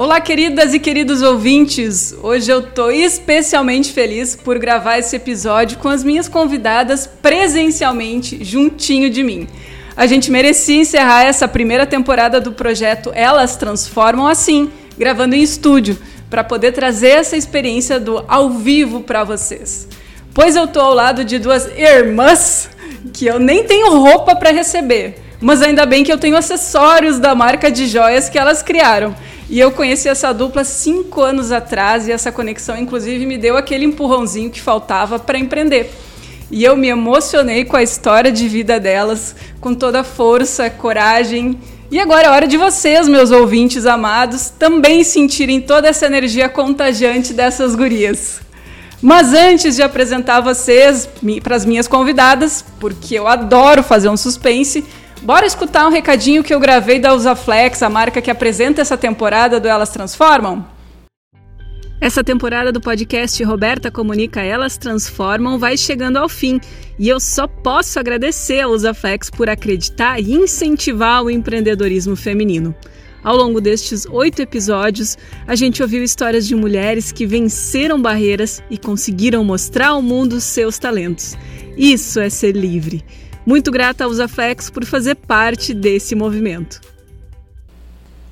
Olá, queridas e queridos ouvintes! Hoje eu tô especialmente feliz por gravar esse episódio com as minhas convidadas presencialmente, juntinho de mim. A gente merecia encerrar essa primeira temporada do projeto Elas Transformam assim, gravando em estúdio, para poder trazer essa experiência do ao vivo para vocês. Pois eu tô ao lado de duas irmãs que eu nem tenho roupa para receber, mas ainda bem que eu tenho acessórios da marca de joias que elas criaram. E eu conheci essa dupla cinco anos atrás e essa conexão, inclusive, me deu aquele empurrãozinho que faltava para empreender. E eu me emocionei com a história de vida delas, com toda a força, coragem. E agora é hora de vocês, meus ouvintes amados, também sentirem toda essa energia contagiante dessas gurias. Mas antes de apresentar vocês para as minhas convidadas, porque eu adoro fazer um suspense, Bora escutar um recadinho que eu gravei da Usaflex, a marca que apresenta essa temporada do Elas Transformam? Essa temporada do podcast Roberta Comunica Elas Transformam vai chegando ao fim e eu só posso agradecer a Usaflex por acreditar e incentivar o empreendedorismo feminino. Ao longo destes oito episódios, a gente ouviu histórias de mulheres que venceram barreiras e conseguiram mostrar ao mundo seus talentos. Isso é ser livre. Muito grata ao Usaflex por fazer parte desse movimento.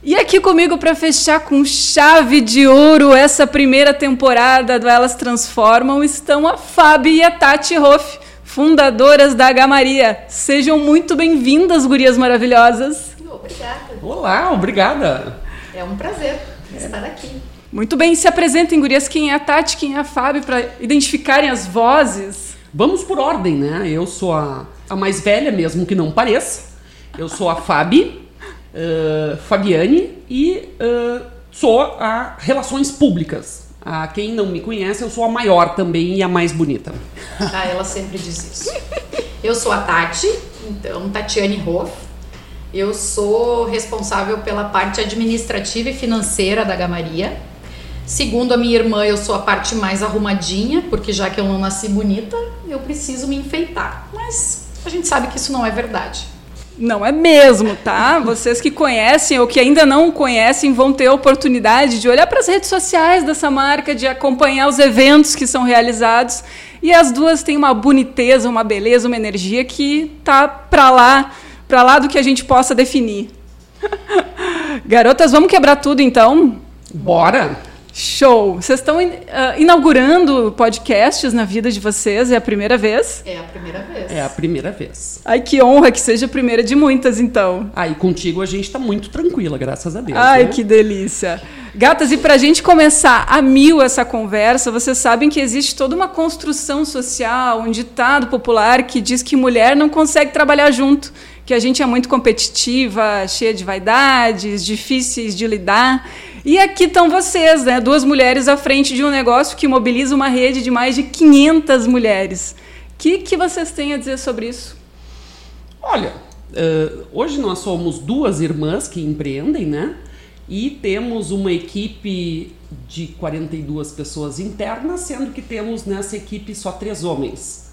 E aqui comigo para fechar com chave de ouro essa primeira temporada do Elas Transformam estão a Fabi e a Tati Hoff, fundadoras da H Maria. Sejam muito bem-vindas, gurias maravilhosas. Obrigada. Olá, obrigada. É um prazer estar aqui. Muito bem, se apresentem, gurias, quem é a Tati, quem é a Fabi, para identificarem as vozes. Vamos por ordem, né? Eu sou a a mais velha mesmo que não pareça. Eu sou a Fabi, uh, Fabiane, e uh, sou a Relações Públicas. A quem não me conhece, eu sou a maior também e a mais bonita. Ah, ela sempre diz isso. Eu sou a Tati, então Tatiane Hoff. Eu sou responsável pela parte administrativa e financeira da Gamaria. Segundo a minha irmã, eu sou a parte mais arrumadinha, porque já que eu não nasci bonita, eu preciso me enfeitar. Mas a gente sabe que isso não é verdade. Não é mesmo, tá? Vocês que conhecem ou que ainda não conhecem vão ter a oportunidade de olhar para as redes sociais dessa marca, de acompanhar os eventos que são realizados. E as duas têm uma boniteza, uma beleza, uma energia que tá para lá, para lá do que a gente possa definir. Garotas, vamos quebrar tudo então? Bora! Show! Vocês estão uh, inaugurando podcasts na vida de vocês? É a primeira vez? É a primeira vez. É a primeira vez. Ai, que honra que seja a primeira de muitas, então. Aí, contigo a gente está muito tranquila, graças a Deus. Ai, né? que delícia. Gatas, e para a gente começar a mil essa conversa, vocês sabem que existe toda uma construção social, um ditado popular que diz que mulher não consegue trabalhar junto, que a gente é muito competitiva, cheia de vaidades, difíceis de lidar. E aqui estão vocês, né? Duas mulheres à frente de um negócio que mobiliza uma rede de mais de 500 mulheres. O que, que vocês têm a dizer sobre isso? Olha, uh, hoje nós somos duas irmãs que empreendem, né? E temos uma equipe de 42 pessoas internas, sendo que temos nessa equipe só três homens.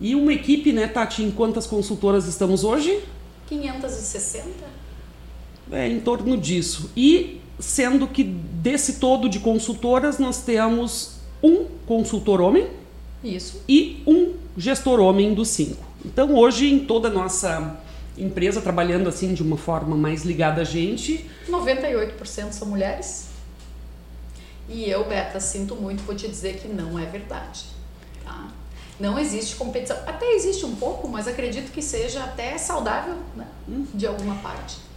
E uma equipe, né, Tati, em quantas consultoras estamos hoje? 560? É, em torno disso. E sendo que desse todo de consultoras nós temos um consultor homem Isso. e um gestor homem dos cinco. Então hoje em toda a nossa empresa trabalhando assim de uma forma mais ligada a gente, 98% são mulheres. E eu, Beta, sinto muito, vou te dizer que não é verdade. Tá? Não existe competição. Até existe um pouco, mas acredito que seja até saudável, né? De alguma parte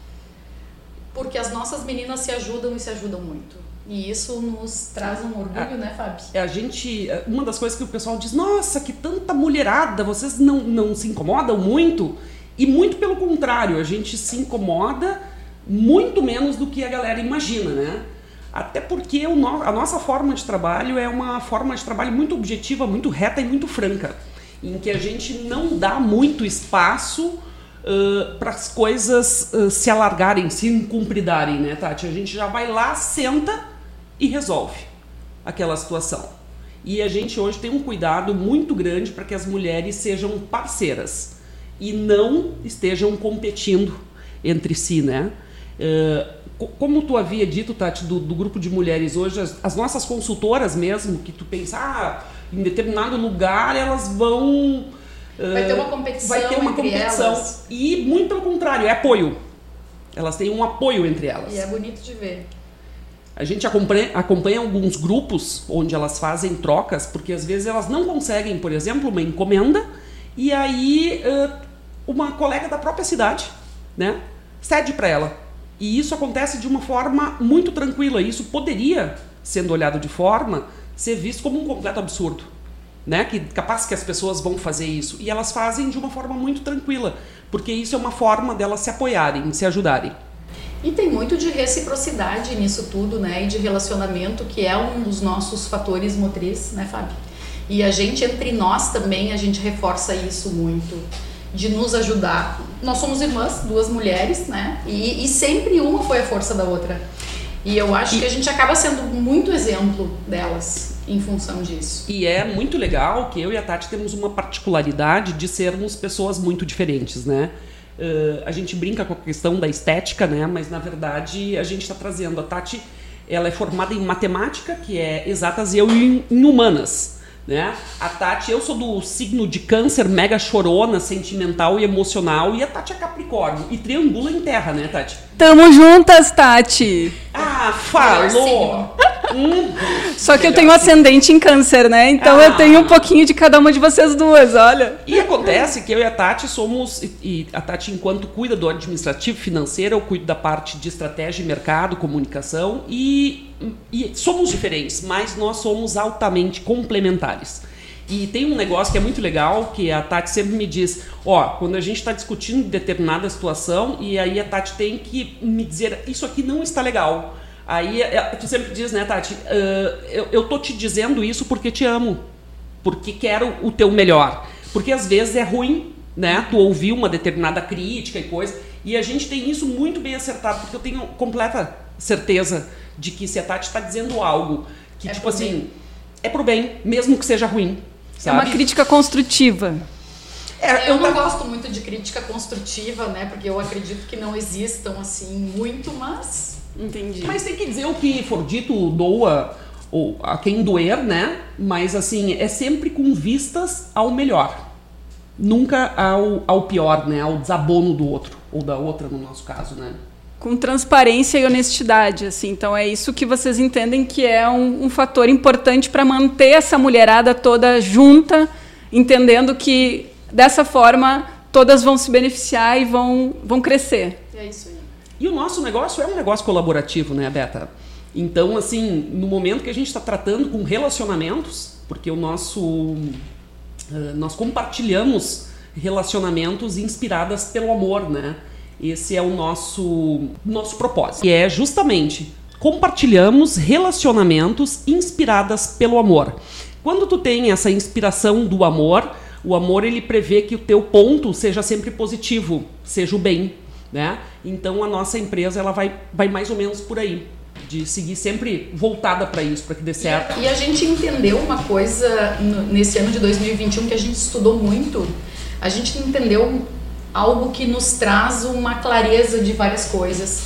porque as nossas meninas se ajudam e se ajudam muito. E isso nos traz um orgulho, a, né, Fábio? A gente, uma das coisas que o pessoal diz, nossa, que tanta mulherada, vocês não, não se incomodam muito? E muito pelo contrário, a gente se incomoda muito menos do que a galera imagina, né? Até porque no, a nossa forma de trabalho é uma forma de trabalho muito objetiva, muito reta e muito franca, em que a gente não dá muito espaço uh, para as coisas uh, se alargarem, se incumpridarem, né, Tati? A gente já vai lá, senta e resolve aquela situação. E a gente hoje tem um cuidado muito grande para que as mulheres sejam parceiras e não estejam competindo entre si, né? Uh, como tu havia dito, Tati, do, do grupo de mulheres hoje, as, as, nossas consultoras mesmo, que tu pensa, ah, em determinado lugar elas vão. Vai ter uma competição. Vai ter uma competição. Elas. E muito pelo contrário, é apoio. Elas têm um apoio entre elas. E é bonito de ver. A gente acompanha, acompanha, alguns grupos onde elas fazem trocas, porque às vezes elas não conseguem, por exemplo, uma encomenda, e aí uma colega da própria cidade né, cede para ela. E isso acontece de uma forma muito tranquila. Isso poderia, sendo olhado de forma, ser visto como um completo absurdo. Né? Que capaz que as pessoas vão fazer isso. E elas fazem de uma forma muito tranquila, porque isso é uma forma delas se apoiarem, se ajudarem. E tem muito de reciprocidade nisso tudo, né? E de relacionamento, que é um dos nossos fatores motriz, né, Fábio? E a gente, entre nós também, a gente reforça isso muito, de nos ajudar. Nós somos irmãs, duas mulheres, né? E, e sempre uma foi a força da outra. E eu acho e... que a gente acaba sendo muito exemplo delas em função disso. E é muito legal que eu e a Tati temos uma particularidade de sermos pessoas muito diferentes, né? Uh, a gente brinca com a questão da estética, né? Mas na verdade a gente está trazendo a Tati, ela é formada em matemática, que é exatas, e eu em, em humanas. Né? A Tati, eu sou do signo de câncer, mega chorona, sentimental e emocional, e a Tati é Capricórnio. E triangula em terra, né, Tati? Tamo juntas, Tati! Ah, falou! Só que eu tenho ascendente em câncer, né? Então ah. eu tenho um pouquinho de cada uma de vocês duas, olha. E acontece que eu e a Tati somos. E a Tati, enquanto cuida do administrativo financeiro, eu cuido da parte de estratégia, mercado, comunicação. E, e somos diferentes, mas nós somos altamente complementares. E tem um negócio que é muito legal, que a Tati sempre me diz, ó, quando a gente está discutindo determinada situação, e aí a Tati tem que me dizer, isso aqui não está legal. Aí é, tu sempre diz, né, Tati, uh, eu, eu tô te dizendo isso porque te amo, porque quero o teu melhor. Porque às vezes é ruim, né, tu ouvir uma determinada crítica e coisa, e a gente tem isso muito bem acertado, porque eu tenho completa certeza de que se a Tati está dizendo algo que, é tipo assim, bem. é pro bem, mesmo que seja ruim. Sabe? É uma crítica construtiva. É, eu, eu não gosto muito de crítica construtiva, né? Porque eu acredito que não existam assim muito, mas Entendi. Mas tem que dizer o que for dito, doa ou a quem doer, né? Mas assim, é sempre com vistas ao melhor. Nunca ao, ao pior, né? Ao desabono do outro, ou da outra no nosso caso, né? Com transparência e honestidade, assim. Então é isso que vocês entendem que é um, um fator importante para manter essa mulherada toda junta, entendendo que dessa forma todas vão se beneficiar e vão, vão crescer. É isso aí. E o nosso negócio é um negócio colaborativo, né, Beta? Então, assim, no momento que a gente está tratando com relacionamentos, porque o nosso. Uh, nós compartilhamos relacionamentos inspiradas pelo amor, né? Esse é o nosso, nosso propósito. E é justamente compartilhamos relacionamentos inspiradas pelo amor. Quando tu tem essa inspiração do amor, o amor ele prevê que o teu ponto seja sempre positivo, seja o bem, né? Então a nossa empresa ela vai, vai mais ou menos por aí de seguir sempre voltada para isso, para que dê certo. E, a gente entendeu uma coisa nesse ano de 2021 que a gente estudou muito. A gente entendeu algo que nos traz uma clareza de várias coisas,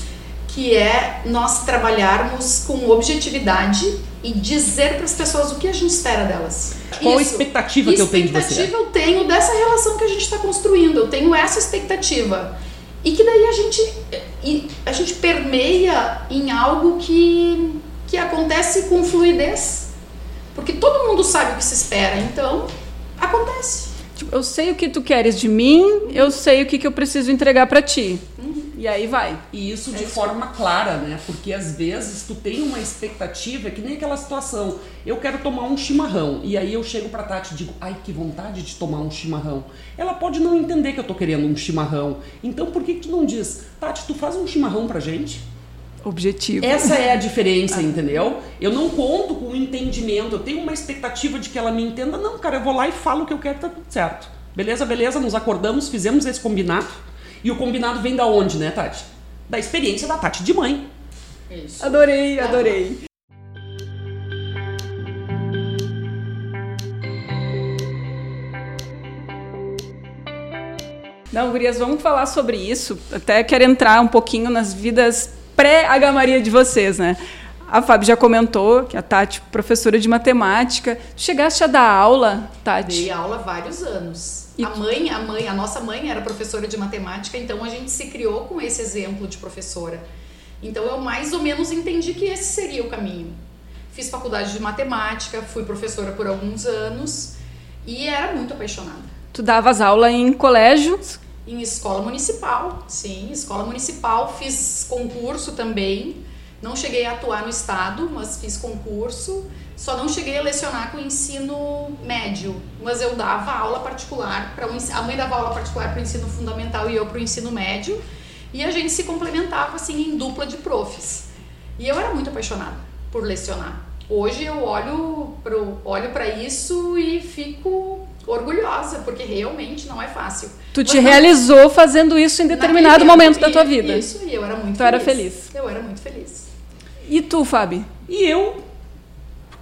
que é nós trabalharmos com objetividade e dizer para as pessoas o que a gente espera delas. Qual Isso. a expectativa que, que eu tenho de você? expectativa eu tenho dessa relação que a gente está construindo. Eu tenho essa expectativa. E que daí a gente, a gente permeia em algo que, que acontece com fluidez. Porque todo mundo sabe o que se espera, então acontece. Tipo, eu sei o que tu queres de mim, eu sei o que, que eu preciso entregar para ti. E aí vai. E isso de é forma clara, né? Porque às vezes tu tem uma expectativa, que nem aquela situação. Eu quero tomar um chimarrão. E aí eu chego pra Tati e digo, ai, que vontade de tomar um chimarrão. Ela pode não entender que eu tô querendo um chimarrão. Então por que, que tu não diz, Tati, tu faz um chimarrão pra gente? Objetivo. Essa é a diferença, entendeu? Eu não conto com o entendimento, eu tenho uma expectativa de que ela me entenda. Não, cara, eu vou lá e falo o que eu quero, tá tudo certo. Beleza, beleza, nos acordamos, fizemos esse combinado e o combinado vem da onde, né, Tati? Da experiência da Tati de mãe. Isso. Adorei, adorei. Não, Gurias, vamos falar sobre isso. Até quero entrar um pouquinho nas vidas pré-H Maria de vocês, né? A Fábio já comentou que a Tati, professora de matemática. Chegaste a dar aula, Tati? Dei aula vários anos. E... A mãe, a mãe, a nossa mãe era professora de matemática, então a gente se criou com esse exemplo de professora. Então eu mais ou menos entendi que esse seria o caminho. Fiz faculdade de matemática, fui professora por alguns anos e era muito apaixonada. Tu davas aula em colégios? Em escola municipal, sim, escola municipal. Fiz concurso também. Não cheguei a atuar no estado, mas fiz concurso. Só não cheguei a lecionar com o ensino médio, mas eu dava aula particular para a mãe dava aula particular para o ensino fundamental e eu para o ensino médio, e a gente se complementava assim em dupla de profs. E eu era muito apaixonada por lecionar. Hoje eu olho para olho para isso e fico orgulhosa, porque realmente não é fácil. Tu te não, realizou fazendo isso em determinado momento da tua vida. Isso, e eu era muito tu feliz. era feliz. Eu era muito feliz. E tu, Fábio? E eu,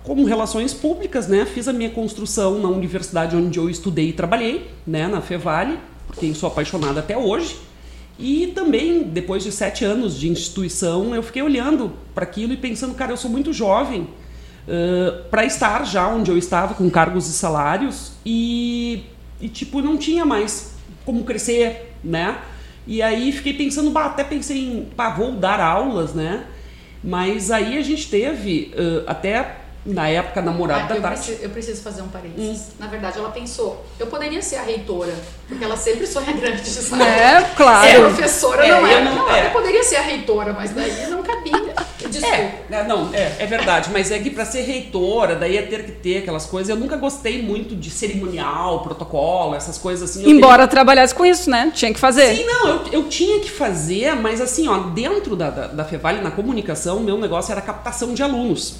como relações públicas, né, fiz a minha construção na universidade onde eu estudei e trabalhei, né, na Fevale, quem sou apaixonada até hoje. E também, depois de sete anos de instituição, eu fiquei olhando para aquilo e pensando, cara, eu sou muito jovem uh, para estar já onde eu estava, com cargos e salários, e, e, tipo, não tinha mais como crescer, né? E aí fiquei pensando, bah, até pensei em, bah, vou dar aulas, né? Mas aí a gente teve, uh, até na época namorada ah, da Tati. Preciso, eu preciso fazer um parênteses. Hum. Na verdade, ela pensou, eu poderia ser a reitora, porque ela sempre sonha grande, sabe? É, claro. É professora, é, não é. Não, não é. eu poderia ser a reitora, mas daí não cabia. Desculpa. É, não, é, é verdade, mas é que para ser reitora, daí ia ter que ter aquelas coisas. Eu nunca gostei muito de cerimonial, protocolo, essas coisas assim. Embora trabalhasse com isso, né? Tinha que fazer. Sim, não, eu, eu tinha que fazer, mas assim, ó, dentro da, da, da Fevale, na comunicação, meu negócio era captação de alunos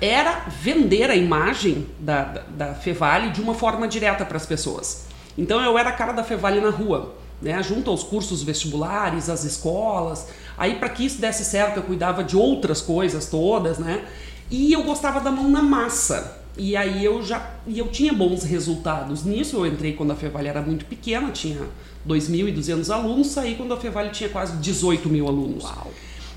era vender a imagem da, da, da Fevale de uma forma direta para as pessoas. Então eu era a cara da Fevale na rua, né, junto aos cursos vestibulares, às escolas. Aí para que isso desse certo, eu cuidava de outras coisas todas, né? E eu gostava da mão na massa. E aí eu já e eu tinha bons resultados nisso. Eu entrei quando a Fevale era muito pequena, tinha 2.200 alunos, saí quando a Fevale tinha quase 18 mil alunos. Uau.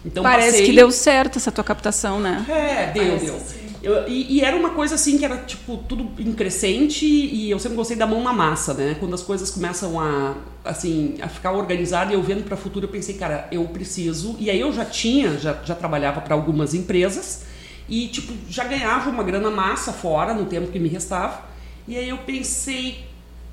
Então, Parece passei... que deu certo essa tua captação, né? É, deu, Parece deu. Eu, e, e, era uma coisa assim que era tipo tudo em crescente e eu sempre gostei da mão na massa, né? Quando as coisas começam a assim a ficar organizada e eu vendo para o futuro, eu pensei, cara, eu preciso. E aí eu já tinha, já, já trabalhava para algumas empresas e tipo já ganhava uma grana massa fora no tempo que me restava. E aí eu pensei,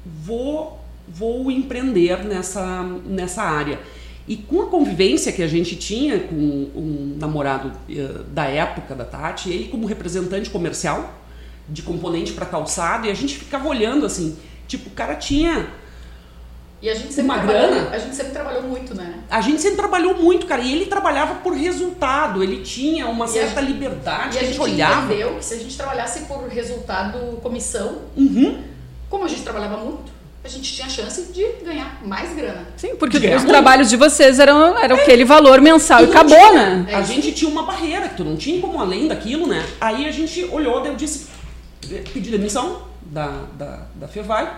vou vou empreender nessa nessa área. E com a convivência que a gente tinha com um namorado uh, da época da Tati, ele como representante comercial de componente para calçado, e a gente ficava olhando assim, tipo, o cara tinha e a gente sempre uma grana. A gente sempre trabalhou muito, né? A gente sempre trabalhou muito, cara. E ele trabalhava por resultado. Ele tinha uma e certa a gente, liberdade. E a gente, gente olhava. entendeu que se a gente trabalhasse por resultado, comissão, uhum. como a gente trabalhava muito, a gente tinha chance de ganhar mais grana. Sim, porque os trabalhos de vocês eram, eram é. aquele valor mensal e, e acabou, tinha, né? A gente tinha uma barreira, que tu não tinha como além daquilo, né? Aí a gente olhou, daí eu disse, pedi demissão da, da, da FEVAI,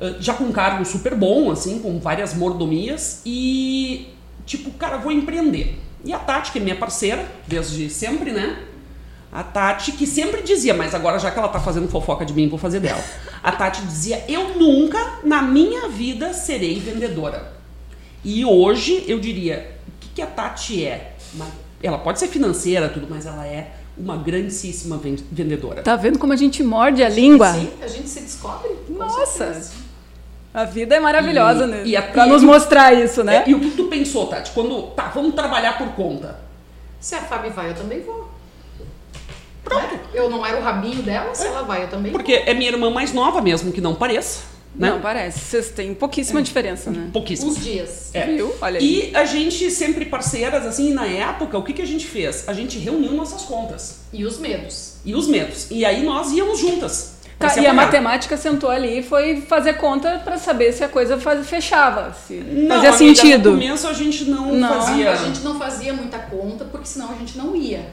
eh, já com um cargo super bom, assim, com várias mordomias, e tipo, cara, vou empreender. E a Tati, que é minha parceira, desde sempre, né? A Tati, que sempre dizia, mas agora já que ela tá fazendo fofoca de mim, vou fazer dela. A Tati dizia: Eu nunca na minha vida serei vendedora. E hoje eu diria: o que, que a Tati é? ela pode ser financeira, tudo, mas ela é uma grandíssima vendedora. Tá vendo como a gente morde a língua? Sim, a gente se descobre. Nossa! A vida é maravilhosa, e, né? E a, pra nos mostrar isso, né? É, e o que tu pensou, Tati? Quando, tá, vamos trabalhar por conta. Se a Fabi vai, eu também vou. Pronto. Né? Eu não era o rabinho dela, se é. ela vai, eu também. Porque é minha irmã mais nova mesmo, que não pareça. Né? Não parece. Vocês têm pouquíssima é. diferença, né? Pouquíssima. Uns dias. É. Viu? Olha aí. E a gente sempre parceiras, assim, na época, o que, que a gente fez? A gente reuniu nossas contas. E os medos. E os medos. E aí nós íamos juntas. Tá, e a matemática sentou ali e foi fazer conta para saber se a coisa faz, fechava, se não, fazia sentido. No começo a gente não, não fazia. A gente não fazia muita conta, porque senão a gente não ia.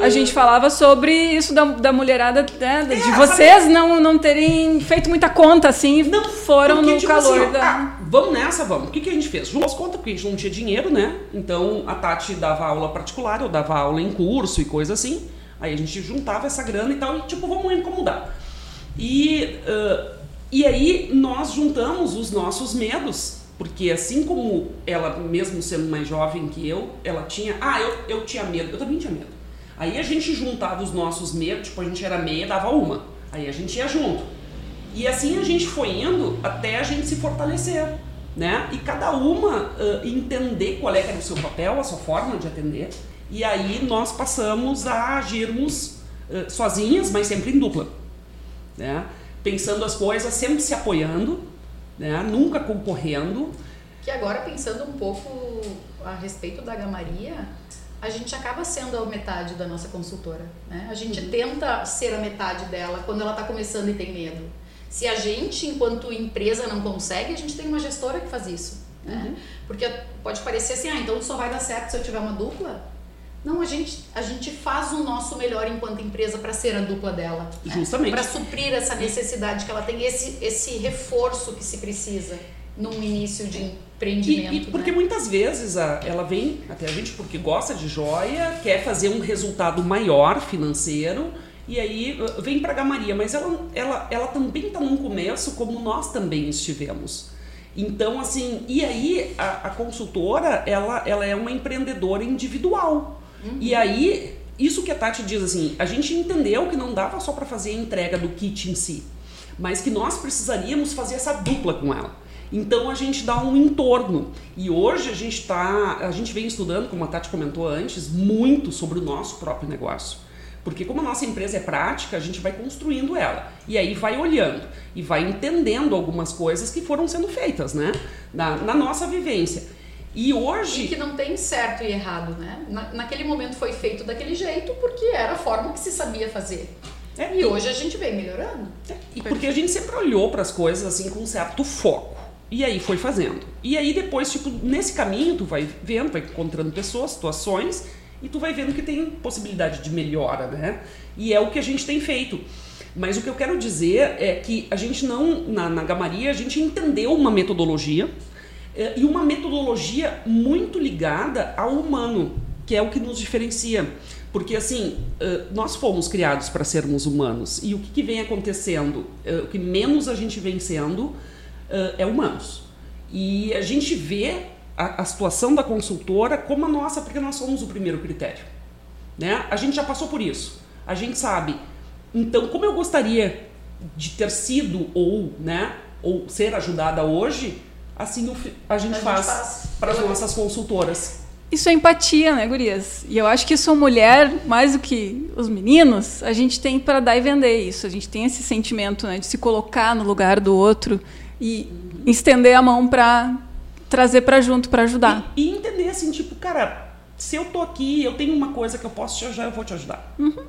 A gente falava sobre isso da, da mulherada, né, de é, vocês não, não terem feito muita conta, assim, não foram porque, no tipo calor assim, da... Ah, vamos nessa, vamos. O que, que a gente fez? Juntou as contas, porque a gente não tinha dinheiro, né? Então a Tati dava aula particular, eu dava aula em curso e coisa assim. Aí a gente juntava essa grana e tal, e tipo, vamos incomodar. E, uh, e aí nós juntamos os nossos medos, porque assim como ela, mesmo sendo mais jovem que eu, ela tinha. Ah, eu, eu tinha medo, eu também tinha medo. Aí a gente juntava os nossos medos, tipo, a gente era meia, dava uma. Aí a gente ia junto. E assim a gente foi indo até a gente se fortalecer, né? E cada uma uh, entender qual é que era o seu papel, a sua forma de atender. E aí nós passamos a agirmos uh, sozinhas, mas sempre em dupla, né? Pensando as coisas, sempre se apoiando, né? Nunca concorrendo. Que agora pensando um pouco a respeito da Gamaria, a gente acaba sendo a metade da nossa consultora. Né? A gente uhum. tenta ser a metade dela quando ela está começando e tem medo. Se a gente, enquanto empresa, não consegue, a gente tem uma gestora que faz isso. Né? Uhum. Porque pode parecer assim, ah, então só vai dar certo se eu tiver uma dupla. Não, a gente, a gente faz o nosso melhor enquanto empresa para ser a dupla dela. Né? Justamente. Para suprir essa necessidade que ela tem, esse, esse reforço que se precisa num início de empreendimento. E, e porque né? muitas vezes a, ela vem até a gente porque gosta de joia, quer fazer um resultado maior financeiro e aí uh, vem para a Gamaria, mas ela, ela, ela também está num começo como nós também estivemos. Então, assim, e aí a, a consultora, ela, ela é uma empreendedora individual. Uhum. E aí, isso que a Tati diz assim, a gente entendeu que não dava só para fazer a entrega do kit em si, mas que nós precisaríamos fazer essa dupla com ela. Então a gente dá um entorno. E hoje a gente está, a gente vem estudando, como a Tati comentou antes, muito sobre o nosso próprio negócio. Porque como a nossa empresa é prática, a gente vai construindo ela. E aí vai olhando e vai entendendo algumas coisas que foram sendo feitas, né? Na, na nossa vivência. E hoje. E que não tem certo e errado, né? Na, naquele momento foi feito daquele jeito porque era a forma que se sabia fazer. É, e, e hoje a gente vem melhorando. É, e porque a gente sempre olhou para as coisas assim com um certo foco. E aí foi fazendo. E aí depois, tipo, nesse caminho, tu vai vendo, vai encontrando pessoas, situações, e tu vai vendo que tem possibilidade de melhora, né? E é o que a gente tem feito. Mas o que eu quero dizer é que a gente não, na, na Gamaria, a gente entendeu uma metodologia, é, e uma metodologia muito ligada ao humano, que é o que nos diferencia. Porque assim, nós fomos criados para sermos humanos. E o que, que vem acontecendo? O que menos a gente vem sendo uh, é humanos. E a gente vê a, a, situação da consultora como a nossa, porque nós somos o primeiro critério. Né? A gente já passou por isso. A gente sabe. Então, como eu gostaria de ter sido ou, né, ou ser ajudada hoje, assim a gente a faz, faz. para as nossas consultoras. Isso é empatia, né, gurias? E eu acho que isso mulher, mais do que os meninos, a gente tem para dar e vender isso. A gente tem esse sentimento né, de se colocar no lugar do outro e estender a mão para trazer para junto para ajudar. E, e, entender assim, tipo, cara, se eu tô aqui, eu tenho uma coisa que eu posso te ajudar, eu vou te ajudar. Uhum.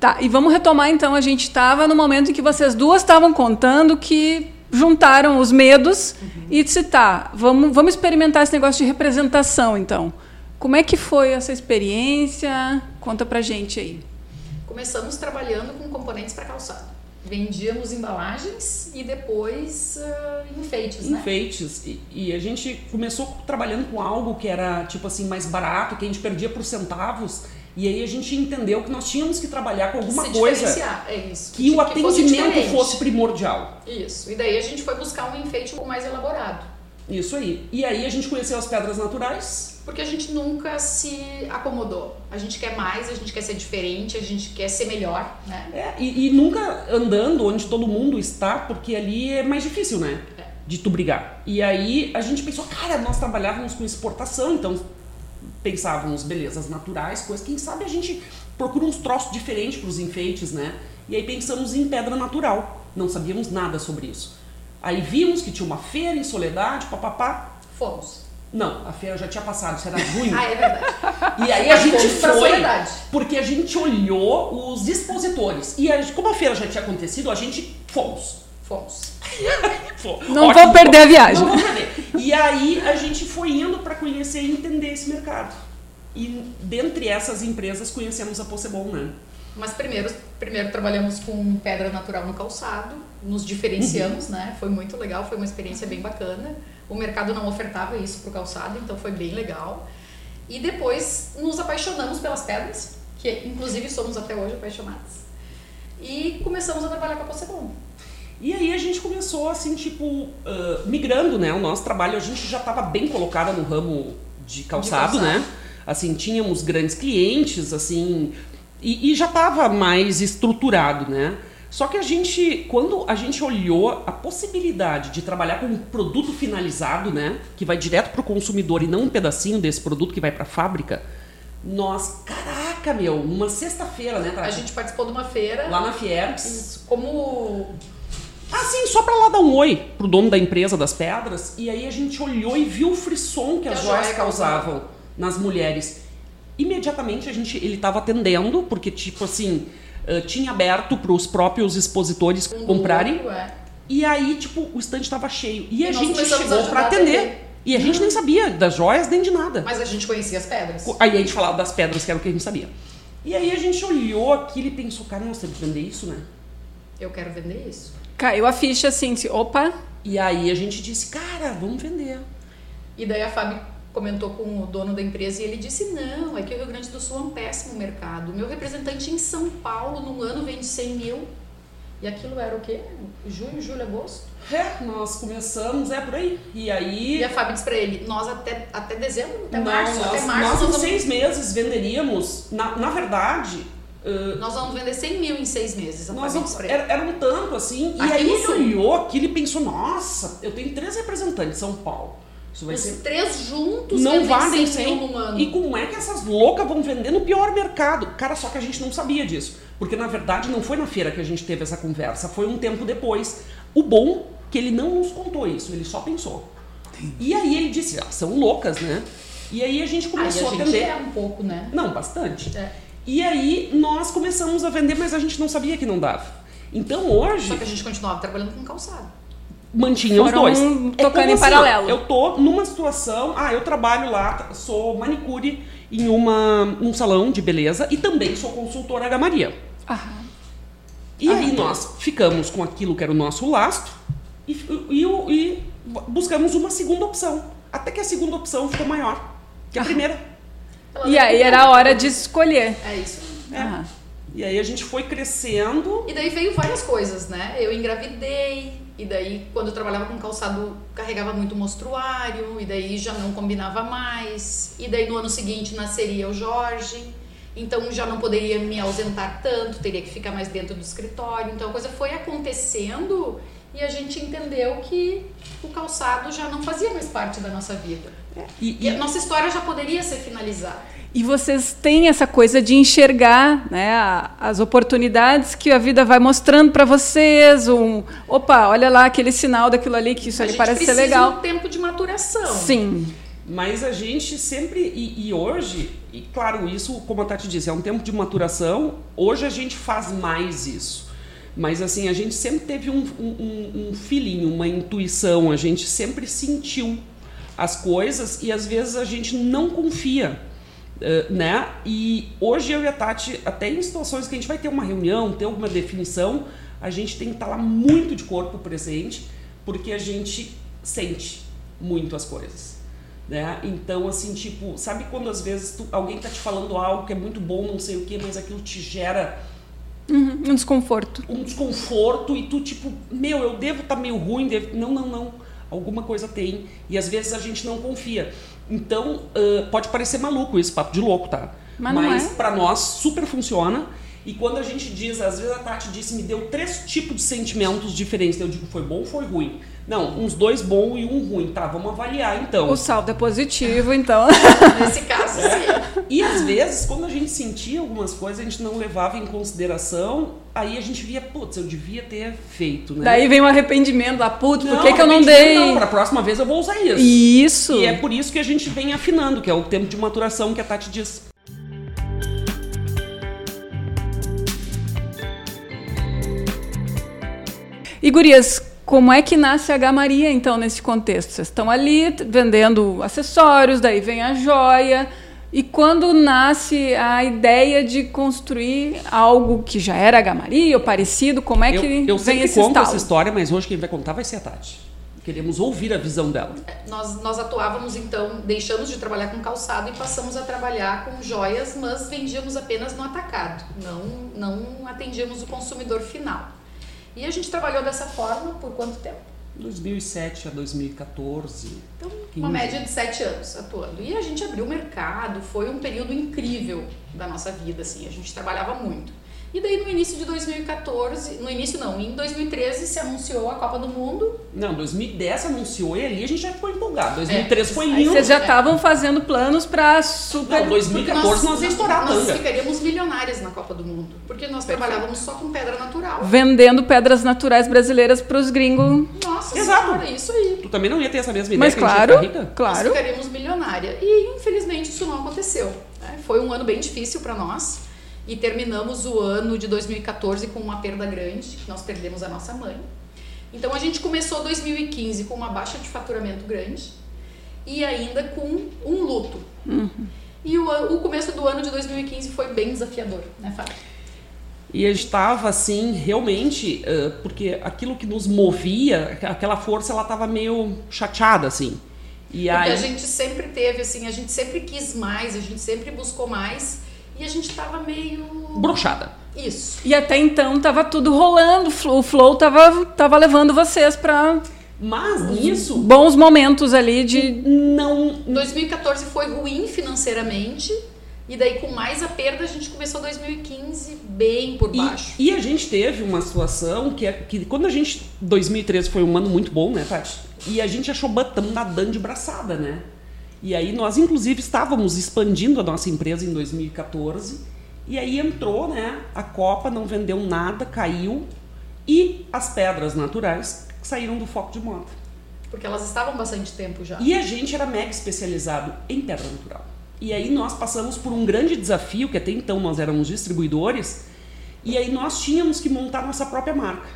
Tá, e vamos retomar então, a gente estava no momento em que vocês duas estavam contando que juntaram os medos uhum. e disse, tá, vamos, vamos experimentar esse negócio de representação então. Como é que foi essa experiência? Conta pra gente aí. Começamos trabalhando com componentes para calçado vendíamos embalagens e depois uh, enfeites, né? Enfeites. E, e, a gente começou trabalhando com algo que era tipo assim mais barato, que a gente perdia por centavos. E aí a gente entendeu que nós tínhamos que trabalhar com alguma coisa é isso, que, que o atendimento fosse, fosse, primordial. Isso. E daí a gente foi buscar um enfeite um pouco mais elaborado. Isso aí. E aí a gente conheceu as pedras naturais porque a gente nunca se acomodou. A gente quer mais, a gente quer ser diferente, a gente quer ser melhor, né? É, e, e nunca andando onde todo mundo está, porque ali é mais difícil, né? É. De tu brigar. E aí a gente pensou, cara, nós trabalhávamos com exportação, então pensávamos belezas naturais, coisas. Quem sabe a gente procura uns troços diferentes para os enfeites, né? E aí pensamos em pedra natural. Não sabíamos nada sobre isso. Aí vimos que tinha uma feira em Soledade, papapá. Fomos. Não, a feira já tinha passado, isso era junho. ah, é verdade. E aí a gente foi, porque a gente olhou os expositores. E a, como a feira já tinha acontecido, a gente fomos. Fomos. Não Ótimo, vou perder a viagem. Não vou perder. E aí a gente foi indo para conhecer e entender esse mercado. E dentre essas empresas conhecemos a Possebon, né? Mas primeiro, primeiro trabalhamos com pedra natural no calçado, nos diferenciamos, uhum. né? Foi muito legal, foi uma experiência bem bacana. O mercado não ofertava isso para o calçado, então foi bem legal. E depois nos apaixonamos pelas pedras, que inclusive somos até hoje apaixonados. E começamos a trabalhar com a Possebon. E aí a gente começou assim, tipo, uh, migrando, né? O nosso trabalho, a gente já estava bem colocada no ramo de calçado, de calçado, né? Assim, tínhamos grandes clientes, assim, e, e já estava mais estruturado, né? Só que a gente, quando a gente olhou a possibilidade de trabalhar com um produto finalizado, né, que vai direto para o consumidor e não um pedacinho desse produto que vai para a fábrica, nós, caraca, meu, uma sexta-feira, né? Tati? A gente participou de uma feira. Lá na Fiergs. Como. Ah, sim, só para lá dar um oi pro dono da empresa das pedras. E aí a gente olhou e viu o frisson que, que as joias causavam nas mulheres imediatamente a gente ele estava atendendo, porque tipo assim, uh, tinha aberto para os próprios expositores um comprarem. É. E aí, tipo, o stand estava cheio. E, e a gente chegou para atender. E a gente nem sabia das joias nem de nada. Mas a gente conhecia as pedras. Aí a gente falava das pedras, que era o que a gente sabia. E aí a gente olhou aquilo e pensou, cara, nós temos que vender isso, né? Eu quero vender isso. Caiu a ficha assim, opa. E aí a gente disse, cara, vamos vender. E daí a Fábio comentou com o dono da empresa e ele disse: Não, é que o Rio Grande do Sul é um péssimo mercado. Meu representante em São Paulo, num ano, vende 100 mil. E aquilo era o quê? Junho, julho, agosto? É, nós começamos, é por aí. E aí. E a Fábio disse pra ele: Nós até, até dezembro, até Não, março, nós, até março. Nós, nós em seis meses venderíamos. Na, na verdade, Uh, nós vamos vender 100 mil em seis meses. Nós vamos, era, era, um tanto assim. Aqui e aí ele olhou aquilo e pensou: nossa, eu tenho três representantes de São Paulo. Isso vai Os ser... três juntos não valem 100 num ano. E como é que essas loucas vão vender no pior mercado? Cara, só que a gente não sabia disso. Porque na verdade não foi na feira que a gente teve essa conversa, foi um tempo depois. O bom que ele não nos contou isso, ele só pensou. E aí ele disse, ah, são loucas, né? E aí a gente começou aí a, a atender. É um pouco, né? Não, bastante. É. E aí nós começamos a vender, mas a gente não sabia que não dava. Então hoje. Só que a gente continuava trabalhando com calçado mantinha Foram os dois. É tocando é em assim, paralelo. eu tô numa situação, ah, eu trabalho lá, sou manicure em uma, um salão de beleza e também sou consultora Gamaria. Aham. E aí nós ficamos com aquilo que era o nosso lastro e, e, e, buscamos uma segunda opção. Até que a segunda opção ficou maior que a Aham. primeira. E aí era a hora de escolher. É isso. É. E aí a gente foi crescendo. E daí veio várias coisas, né? Eu engravidei, e daí, quando eu trabalhava com calçado, carregava muito mostruário, e daí já não combinava mais. E daí, no ano seguinte, nasceria o Jorge, então já não poderia me ausentar tanto, teria que ficar mais dentro do escritório. Então a coisa foi acontecendo e a gente entendeu que o calçado já não fazia mais parte da nossa vida. É. E, e, e a nossa história já poderia ser finalizada. E vocês têm essa coisa de enxergar né, as oportunidades que a vida vai mostrando para vocês. Um, opa, olha lá aquele sinal daquilo ali, que isso a ali parece ser legal. um tempo de maturação. Sim. Mas a gente sempre, e, e, hoje, e claro, isso, como a Tati disse, é um tempo de maturação. Hoje a gente faz mais isso. Mas assim, a gente sempre teve um, um, um feeling, uma intuição, a gente sempre sentiu as coisas e às vezes a gente não confia Uh, né? E hoje eu e a Tati, até em situações que a gente vai ter uma reunião, ter alguma definição, a gente tem que estar lá muito de corpo presente, porque a gente sente muito as coisas. Né? Então, assim, tipo, sabe quando às vezes tu, alguém tá te falando algo que é muito bom, não sei o que, mas aquilo te gera uhum, um desconforto. Um desconforto e tu, tipo, meu, eu devo estar tá meio ruim, devo... não, não, não. Alguma coisa tem. E às vezes a gente não confia. Então, uh, pode parecer maluco isso, papo de louco, tá? Mas, Mas é. para nós super funciona. E quando a gente diz, às vezes a Tati disse, me deu três tipos de sentimentos diferentes. Eu digo, foi bom ou foi ruim? Não, uns dois bons e um ruim. Tá, vamos avaliar então. O saldo é positivo, então. Nesse caso, é. sim. E às vezes, quando a gente sentia algumas coisas, a gente não levava em consideração. Aí a gente via, putz, eu devia ter feito, né? Daí vem o arrependimento da putz, por que, que eu não dei? Não, pra próxima vez eu vou usar isso. Isso. E é por isso que a gente vem afinando, que é o tempo de maturação que a Tati diz. E gurias, como é que nasce a Gamaria, então, nesse contexto? Vocês estão ali vendendo acessórios, daí vem a joia. E quando nasce a ideia de construir algo que já era Gamaria ou parecido, como é que eu, eu vem sempre esse conto estalo? essa história, mas hoje quem vai contar vai ser a Tati. Queremos ouvir a visão dela. Nós, nós atuávamos então, deixamos de trabalhar com calçado e passamos a trabalhar com joias, mas vendíamos apenas no atacado, não, não atendíamos o consumidor final. E a gente trabalhou dessa forma por quanto tempo? 2007 a 2014. Então, uma 15. média de sete anos atuando. E a gente abriu o mercado, foi um período incrível da nossa vida, assim, a gente trabalhava muito. E daí no início de 2014, no início não, em 2013 se anunciou a Copa do Mundo. Não, 2010 anunciou e ali a gente já ficou empolgado. 2013 foi Aí lindo. vocês já estavam fazendo planos para super. Não, 2014 nós, ia estourar nós ficaríamos milionárias na Copa do Mundo, porque nós trabalhávamos só com pedra natural. vendendo pedras naturais brasileiras para os gringos. Nossa Exato. senhora, isso aí. Tu também não ia ter essa mesma ideia Mas claro, claro. Nós ficaríamos milionária. E infelizmente isso não aconteceu. né? Foi um ano bem difícil para nós. E terminamos o ano de 2014 com uma perda grande, nós perdemos a nossa mãe. Então a gente começou 2015 com uma baixa de faturamento grande e ainda com um luto. E o, o começo do ano de 2015 foi bem desafiador, né, Fábio? E a gente estava assim, realmente, porque aquilo que nos movia, aquela força, ela estava meio chateada, assim. E Porque aí, a gente sempre teve, assim, a gente sempre quis mais, a gente sempre buscou mais e a gente tava meio. brochada. Isso. E até então tava tudo rolando, o flow tava, tava levando vocês para Mas nisso, bons momentos ali de não. 2014 foi ruim financeiramente. E daí, com mais a perda, a gente começou 2015 bem por baixo. E, e a gente teve uma situação que, é, que quando a gente. 2013 foi um ano muito bom, né, Tati? E a gente achou estamos nadando de braçada, né? E aí nós, inclusive, estávamos expandindo a nossa empresa em 2014. E aí entrou, né? A Copa não vendeu nada, caiu. E as pedras naturais saíram do foco de moda. Porque elas estavam bastante tempo já. E a gente era mega especializado em pedra natural. E aí nós passamos por um grande desafio, que até então nós éramos distribuidores, e aí nós tínhamos que montar nossa própria marca.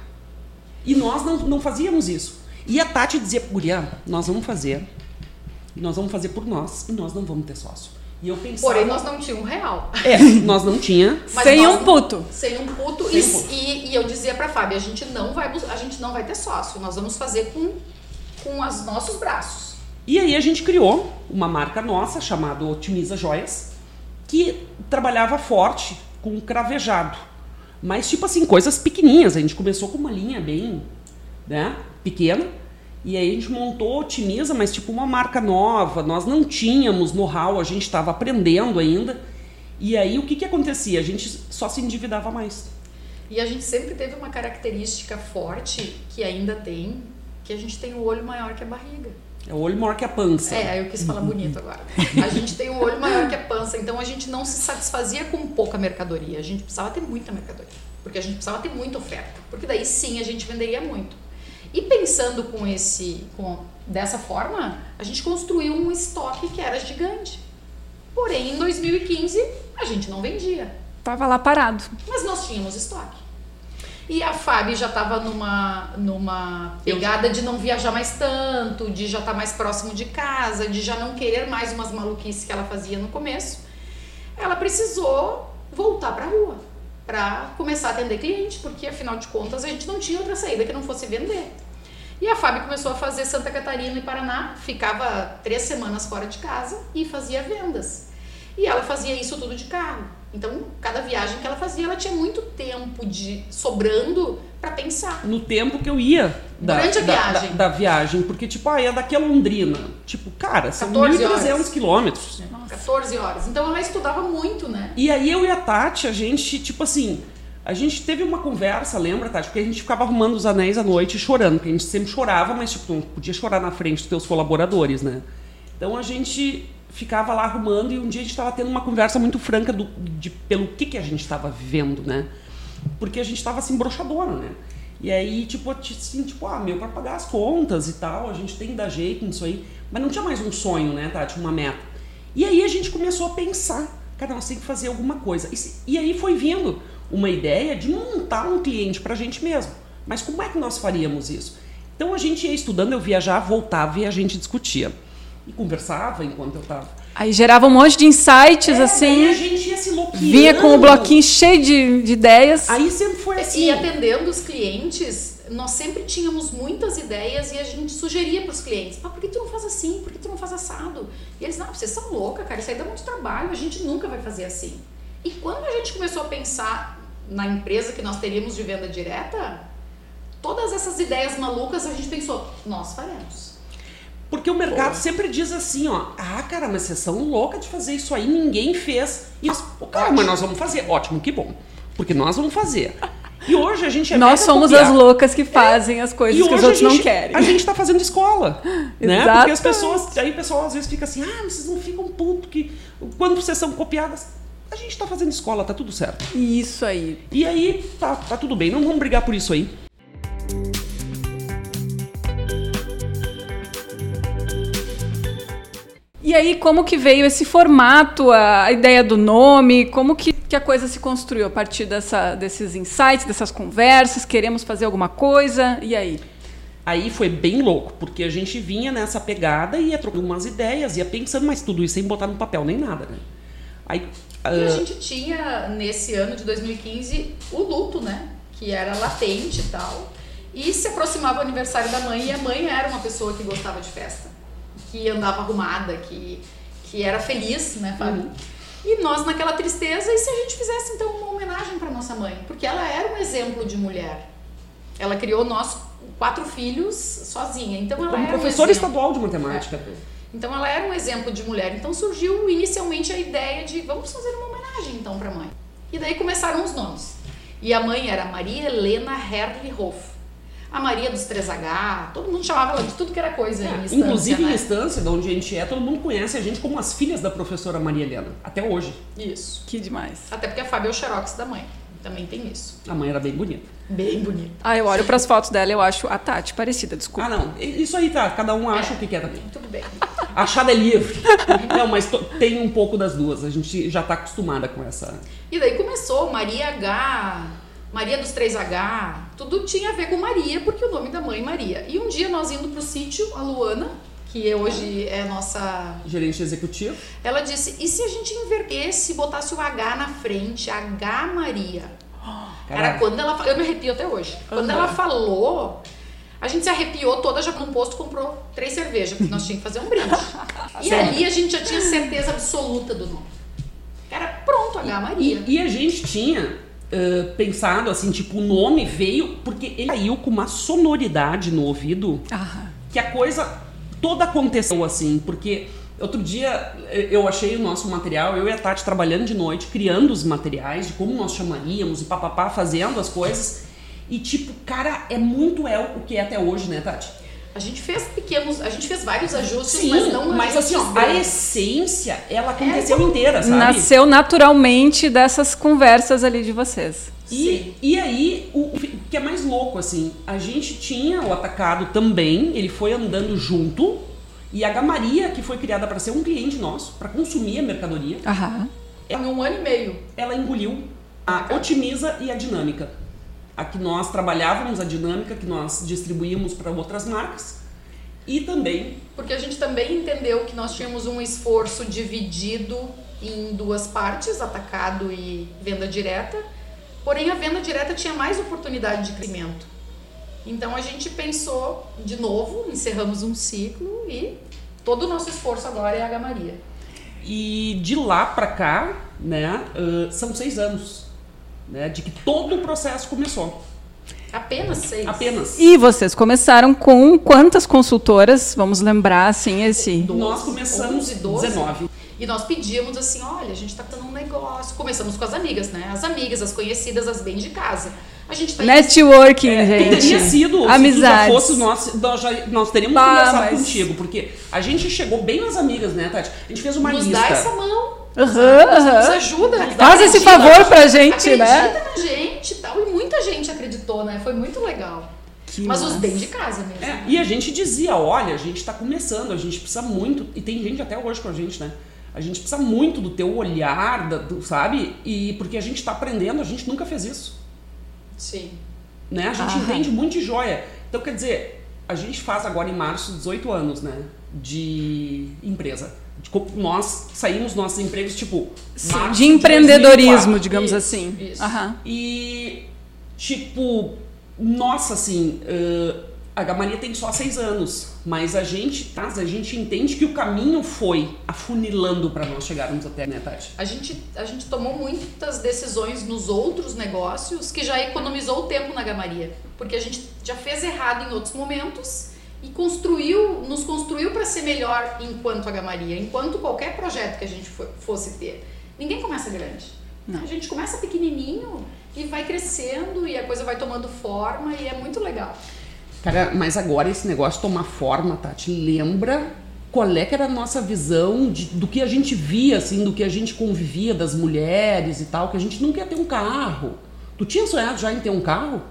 E nós não, não fazíamos isso. E a Tati dizia, Guria, nós vamos fazer. E nós vamos fazer por nós, e nós não vamos ter sócio. E eu pensava... Porém, nós não tínhamos um real. É, nós não tinha. Mas sem nós- um puto. Sem um puto. Sem e, um puto. E, e eu dizia pra Fábio, a gente não vai a gente não vai ter sócio. Nós vamos fazer com, com os nossos braços. E aí a gente criou uma marca nossa chamada Otimiza Joias, que trabalhava forte com cravejado. Mas tipo assim, coisas pequenininhas. A gente começou com uma linha bem, né, pequena. E aí a gente montou Otimiza, mas tipo uma marca nova. Nós não tínhamos know-how, a gente estava aprendendo ainda. E aí o que que acontecia? A gente só se endividava mais. E a gente sempre teve uma característica forte, que ainda tem, que a gente tem o olho maior que a barriga. É o olho maior que a pança. É, eu quis falar bonito agora. A gente tem o olho maior que a pança, então a gente não se satisfazia com pouca mercadoria. A gente precisava ter muita mercadoria, porque a gente precisava ter muita oferta, porque daí sim a gente venderia muito. E pensando com esse, com dessa forma, a gente construiu um estoque que era gigante. Porém, em 2015 a gente não vendia, Tava lá parado. mas nós tínhamos estoque. E a Fábio já estava numa, numa pegada de não viajar mais tanto, de já estar mais próximo de casa, de já não querer mais umas maluquices que ela fazia no começo. Ela precisou voltar para a rua para começar a atender cliente, porque afinal de contas a gente não tinha outra saída que não fosse vender. E a Fábio começou a fazer Santa Catarina e Paraná, ficava três semanas fora de casa e fazia vendas. E ela fazia isso tudo de carro. Então, cada viagem que ela fazia, ela tinha muito tempo de sobrando para pensar. no tempo que eu ia da, Durante a da- viagem. Da, da viagem. Porque, tipo, ah, ia daqui a Londrina. Tipo, cara, são 14 1.300 horas. quilômetros. 14 horas. Então ela estudava muito, né? E aí eu e a Tati, a gente, tipo assim, a gente teve uma conversa, lembra, Tati? Porque a gente ficava arrumando os anéis à noite e chorando. Porque a gente sempre chorava, mas, tipo, não podia chorar na frente dos teus colaboradores, né? Então a gente ficava lá arrumando e um dia a gente estava tendo uma conversa muito franca do, de, pelo que, que a gente estava vivendo, né? Porque a gente estava assim, broxadona, né? E aí, tipo, assim, tipo, ah, meu, pra pagar as contas e tal, a gente tem que dar jeito nisso aí. Mas não tinha mais um sonho, né, Tati? Uma meta. E aí a gente começou a pensar, cara, nós temos que fazer alguma coisa. E, e aí foi vindo uma ideia de montar um cliente pra gente mesmo. Mas como é que nós faríamos isso? Então a gente ia estudando, eu viajava, voltava e a gente discutia. E conversava enquanto eu tava. Aí gerava um monte de insights, É, assim. a gente ia se loqueando. Vinha com o bloquinho cheio de, de ideias. Aí sempre foi assim. E atendendo os clientes, nós sempre tínhamos muitas ideias e a gente sugeria para os clientes: ah, por que tu não faz assim? Por que tu não faz assado? E eles, não, vocês são louca, cara, isso aí dá muito trabalho, a gente nunca vai fazer assim. E quando a gente começou a pensar na empresa que nós teríamos de venda direta, todas essas ideias malucas a gente pensou: nós faremos. Porque o mercado sempre diz assim, ó, ah, cara, mas vocês são loucas de fazer isso aí, ninguém fez. E nós, "Pô, cara, mas nós vamos fazer. Ótimo, que bom. Porque nós vamos fazer. E hoje a gente é Nós somos copiar. as loucas que fazem as coisas que os outros gente, não querem. A gente tá fazendo escola. né? Porque Exatamente. as pessoas. Aí o pessoal às vezes fica assim, ah, vocês não ficam puto que. Quando vocês são copiadas. A gente tá fazendo escola, tá tudo certo. Isso aí. E aí, tá, tá tudo bem, não vamos brigar por isso aí. E aí, como que veio esse formato, a a ideia do nome, como que, que a coisa se construiu a partir dessa, desses insights, dessas conversas, queremos fazer alguma coisa, e aí? Aí foi bem louco, porque a gente vinha nessa pegada e ia trocando umas ideias, ia pensando, mas tudo isso sem botar no papel nem nada, né? Aí. E a ah, gente tinha, nesse ano de 2015, o luto, né? Que era latente e tal. E se aproximava o aniversário da mãe, e a mãe era uma pessoa que gostava de festa, que andava arrumada, que, que era feliz, né, Fábio? Uhum. E nós naquela tristeza, e se a gente fizesse então uma homenagem para nossa mãe? Porque ela era um exemplo de mulher. Ela criou nós quatro filhos sozinha. Então ela como era um professora exemplo. estadual de matemática. Então ela era um exemplo de mulher. Então surgiu inicialmente a ideia de vamos fazer uma homenagem então para a mãe. E daí começaram os nomes. E a mãe era Maria Helena Herrlich-Hoff. A Maria dos 3H, todo mundo chamava ela de tudo que era coisa em instância, É, Inclusive né? em instância, de onde a gente é, todo mundo conhece a gente como as filhas da professora Maria Helena. Até hoje. Isso. Que demais. Até porque a Fábio é o xerox da mãe. Também tem isso. A mãe era bem bonita. Bem bonito. Ah, eu olho pras fotos dela e eu acho a Tati parecida, desculpa. Ah, não. Isso aí tá. Cada um acha É. o que quer também. Tudo bem. Achada é livre. não, mas tem um pouco das duas. A gente já tá acostumada com essa. E daí começou Maria H, Maria dos 3H, tudo tinha a ver com Maria, porque o nome da mãe é Maria. E um dia nós indo pro sítio, a Luana, que hoje é a nossa. Gerente executivo. Ela disse: e se a gente invertesse e botasse o H na frente, H Maria? Cara, Caraca. quando ela. Eu me arrepio até hoje. Quando ela falou. A gente se arrepiou toda, já num posto comprou três cervejas, porque nós tínhamos que fazer um brinde. e ali a gente já tinha certeza absoluta do nome. Era pronto, H Maria. E, e a gente tinha ah, pensado assim, tipo, o nome veio porque ele caiu com uma sonoridade no ouvido Ah, que a coisa toda aconteceu assim, porque outro dia eh, eu achei o nosso material, eu e a Tati trabalhando de noite, criando os materiais de como nós chamaríamos e papapá, fazendo as coisas. E tipo, cara, é muito é o que é até hoje, né, Tati? A gente fez pequenos, a gente fez vários ajustes, mas não mas assim, ó, a essência, ela aconteceu como- inteira, sabe? nasceu naturalmente dessas conversas ali de vocês. E, e aí, o, o que é mais louco, assim, a gente tinha o atacado também, ele foi andando junto, e a Gamaria, que foi criada para ser um cliente nosso, para consumir a mercadoria, Aham. Em um ano e meio. ela engoliu a Otimiza e a Dinâmica. A que nós trabalhávamos, a Dinâmica, que nós distribuímos para outras marcas, e também Porque a gente também entendeu que nós tínhamos um esforço dividido em duas partes, atacado e venda direta. Porém, a venda direta tinha mais oportunidade de crescimento. Então a gente pensou de novo, encerramos um ciclo e todo o nosso esforço agora é a Gamaria. E de lá pra cá, né, ah, são seis anos, né, de que todo o processo começou. Apenas seis. Apenas. E vocês começaram com quantas consultoras? Vamos lembrar, assim, esse. Doze, Nós começamos 11, 12. 19. E nós pedíamos assim, olha, a gente tá tendo um negócio. Começamos com as amigas, né? As amigas, as conhecidas, as bem de casa. A gente tá Networking, É, gente. teria sido, se tu já Amizades. fosse nós, nós, já, nós teríamos Bah, conversado mas- contigo, porque a gente chegou bem nas amigas, né, Tati? A gente fez uma nos lista. dá essa mão. Aham, Nos aham. ajuda. Faz esse acredita. favor pra gente, acredita né? na gente e tal. E muita gente acreditou, né? Foi muito legal. Que Mas os massa. bem de casa mesmo. É, e a gente dizia, olha, a gente tá começando, a gente precisa muito, e tem gente até hoje com a gente, né? A gente precisa muito do teu olhar, do, sabe? E porque a gente tá aprendendo, a gente nunca fez isso. Sim. Né? A gente Aham. entende muito de joia. Então, quer dizer, a gente faz agora em março 18 anos, né? De empresa. Nós saímos dos nossos empregos, tipo, Sim, de empreendedorismo, de digamos isso, assim. Isso. Aham. E, tipo, nossa, assim, uh, a Gamaria tem só seis anos, mas a gente, tá, a gente entende que o caminho foi afunilando para nós chegarmos até, né, Tati? A gente, a gente tomou muitas decisões nos outros negócios que já economizou o tempo na Gamaria. Porque a gente já fez errado em outros momentos e construiu, nos construiu para ser melhor enquanto a Gamaria, enquanto qualquer projeto que a gente fosse ter. Ninguém começa grande. Não. A gente começa pequenininho e vai crescendo e a coisa vai tomando forma e é muito legal. Cara, mas agora esse negócio tomar forma, Tati, lembra qual é que era a nossa visão de, do que a gente via, assim, do que a gente convivia das mulheres e tal, que a gente não quer ter um carro. Tu tinha sonhado já em ter um carro?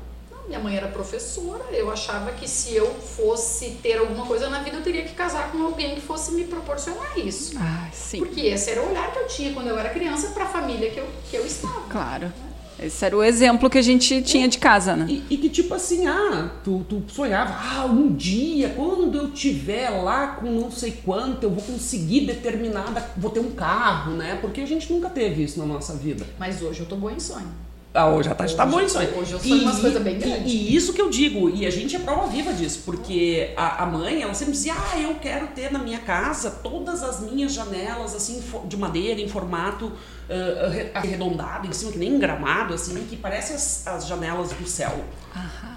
Minha mãe era professora, eu achava que se eu fosse ter alguma coisa na vida, eu teria que casar com alguém que fosse me proporcionar isso. Ah, sim. Porque esse era o olhar que eu tinha quando eu era criança para a família que eu, que eu estava. Claro. Esse era o exemplo que a gente tinha de casa, né? E, e que tipo assim, ah, tu, tu sonhava, ah, um dia, quando eu tiver lá com não sei quanto, eu vou conseguir determinada, vou ter um carro, né? Porque a gente nunca teve isso na nossa vida. Mas hoje eu tô boa em sonho. Ah, hoje a Tati tá Hoje- bom isso aí. hoje eu sonho umas coisas bem e- grandes. E, isso que eu digo, e a gente é prova viva disso, porque a, a mãe, ela sempre dizia, ah, eu quero ter na minha casa todas as minhas janelas, assim, de madeira, em formato arre- arredondado, em cima, que nem gramado, assim, que parece as, as janelas do céu.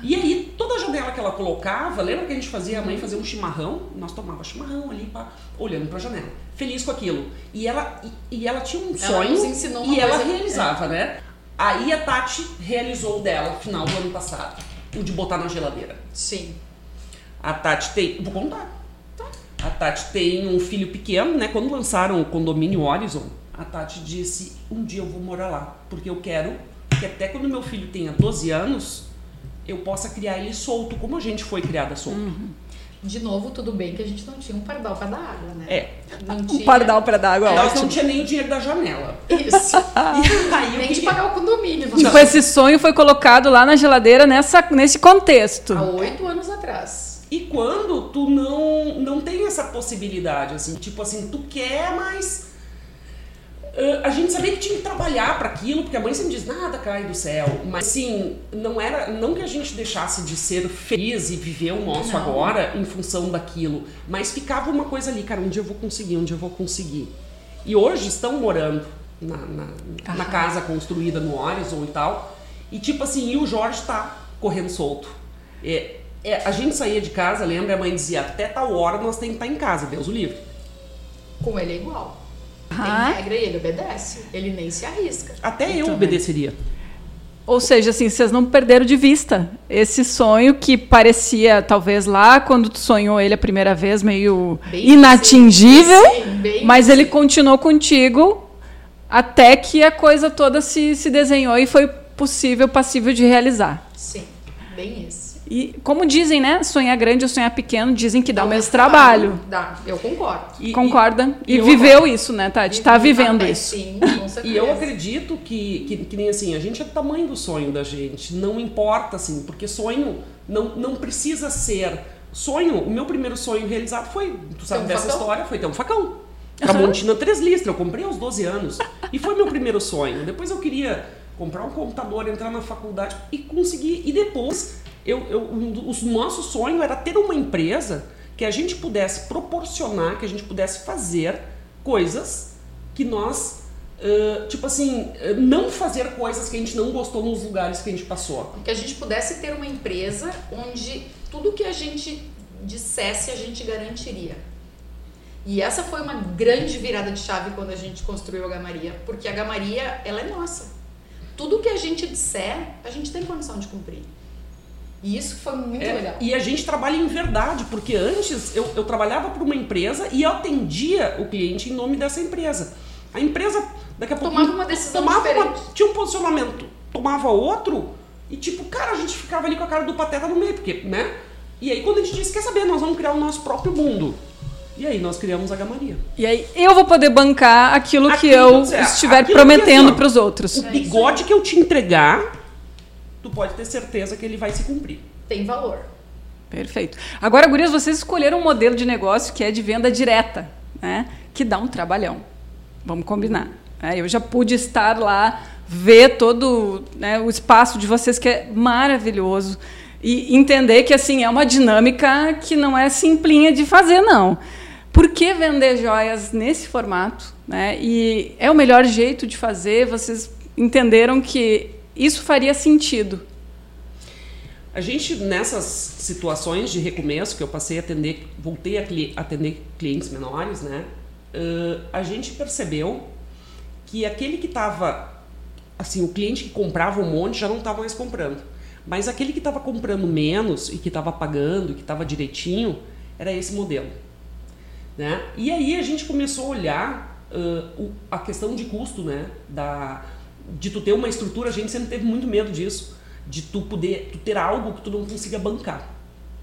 E aí, toda janela que ela colocava, lembra que a gente fazia, a mãe fazia um chimarrão? Nós tomava chimarrão ali, pá, olhando pra janela, feliz com aquilo. E ela, e, e ela tinha um Ela sonho e ela realizava, né? Aí a Tati realizou o dela no final do ano passado, o de botar na geladeira. Sim. A Tati tem. Vou contar. A Tati tem um filho pequeno, né? Quando lançaram o condomínio Horizon, a Tati disse: Um dia eu vou morar lá, porque eu quero que até quando meu filho tenha 12 anos, eu possa criar ele solto, como a gente foi criada solto. De novo, tudo bem que a gente não tinha um pardal para dar água, né? É. Não Um tinha... pardal para dar água, Nós ótimo. não tinha nem o dinheiro da janela. Isso. E aí, o Nem que de pagar o condomínio. Tipo, esse sonho foi colocado lá na geladeira nessa, nesse contexto. Há oito anos atrás. E quando tu não, não tem essa possibilidade, assim, tipo assim, tu quer, mas ah, a gente sabia que tinha que trabalhar para aquilo, porque a mãe sempre diz, nada cai do céu. Mas assim, não era, não que a gente deixasse de ser feliz e viver o nosso Não. agora em função daquilo, mas ficava uma coisa ali, cara, um dia eu vou conseguir, um dia eu vou conseguir. E hoje estão morando na, na, na casa construída no Horizon e tal. E tipo assim, e o Jorge tá correndo solto. É, é, a gente saía de casa, lembra? A mãe dizia, até tal hora nós temos que estar em casa, Deus o livre. Com ele é igual. Tem regra e ele obedece. Ele nem se arrisca. Até eu Então, obedeceria. Ou seja, assim, vocês não perderam de vista esse sonho que parecia, talvez lá, quando tu sonhou ele a primeira vez, meio Bem inatingível, Sim, bem mas ele continuou contigo até que a coisa toda se, se desenhou e foi possível, passível de realizar. Sim, bem isso. E como dizem, né? Sonhar grande ou sonhar pequeno, dizem que dá o mesmo trabalho. Dá, eu concordo. E- Concorda? e E, eu viveu isso, né, Tati? Tá vivendo Ah, isso. Sim, com certeza. E eu acredito que, que, que nem assim, a gente é do tamanho do sonho da gente. Não importa, assim, porque sonho não, não precisa ser. Sonho, o meu primeiro sonho realizado foi, tu sabe Ter um dessa facão? história, foi ter um facão. Tramontina três listras, eu comprei aos 12 anos. E foi meu primeiro sonho. Depois eu queria comprar um computador, entrar na faculdade e conseguir. E depois, eu, eu, um o nosso sonho era ter uma empresa que a gente pudesse proporcionar, que a gente pudesse fazer coisas que nós, ãh, tipo assim, não fazer coisas que a gente não gostou nos lugares que a gente passou. Que a gente pudesse ter uma empresa onde tudo que a gente dissesse a gente garantiria. E essa foi uma grande virada de chave quando a gente construiu a Gamaria, porque a Gamaria, ela é nossa. Tudo que a gente disser, a gente tem condição de cumprir. E isso foi muito É, legal. E a gente trabalha em verdade, porque antes eu, eu trabalhava para uma empresa e eu atendia o cliente em nome dessa empresa. A empresa, daqui a pouco. Tomava uma decisão tomava uma- diferente. tinha um posicionamento, tomava outro, e tipo, cara, a gente ficava ali com a cara do pateta no meio, porque, né? E aí quando a gente disse, quer saber, nós vamos criar o nosso próprio mundo. E aí nós criamos a Gamaria. E aí eu vou poder bancar aquilo, que Aquilo eu que você- estiver aquilo que, prometendo para os outros. O bigode que eu te entregar, tu pode ter certeza que ele vai se cumprir. Tem valor. Perfeito. Agora, gurias, vocês escolheram um modelo de negócio que é de venda direta, né? que dá um trabalhão. Vamos combinar. É, eu já pude estar lá, ver todo né, o espaço de vocês, que é maravilhoso. E entender que assim é uma dinâmica que não é simplinha de fazer, não. Por que vender joias nesse formato? Né? E é o melhor jeito de fazer. Vocês entenderam que isso faria sentido. A gente, nessas situações de recomeço, que eu passei a atender, voltei a atender clientes menores, né? Uh, a gente percebeu que aquele que estava, assim, o cliente que comprava um monte já não estava mais comprando. Mas aquele que estava comprando menos e que estava pagando, que estava direitinho, era esse modelo. Né? E aí a gente começou a olhar uh, o, a questão de custo, né? Da, de tu ter uma estrutura, a gente sempre teve muito medo disso, de tu poder tu ter algo que tu não consiga bancar,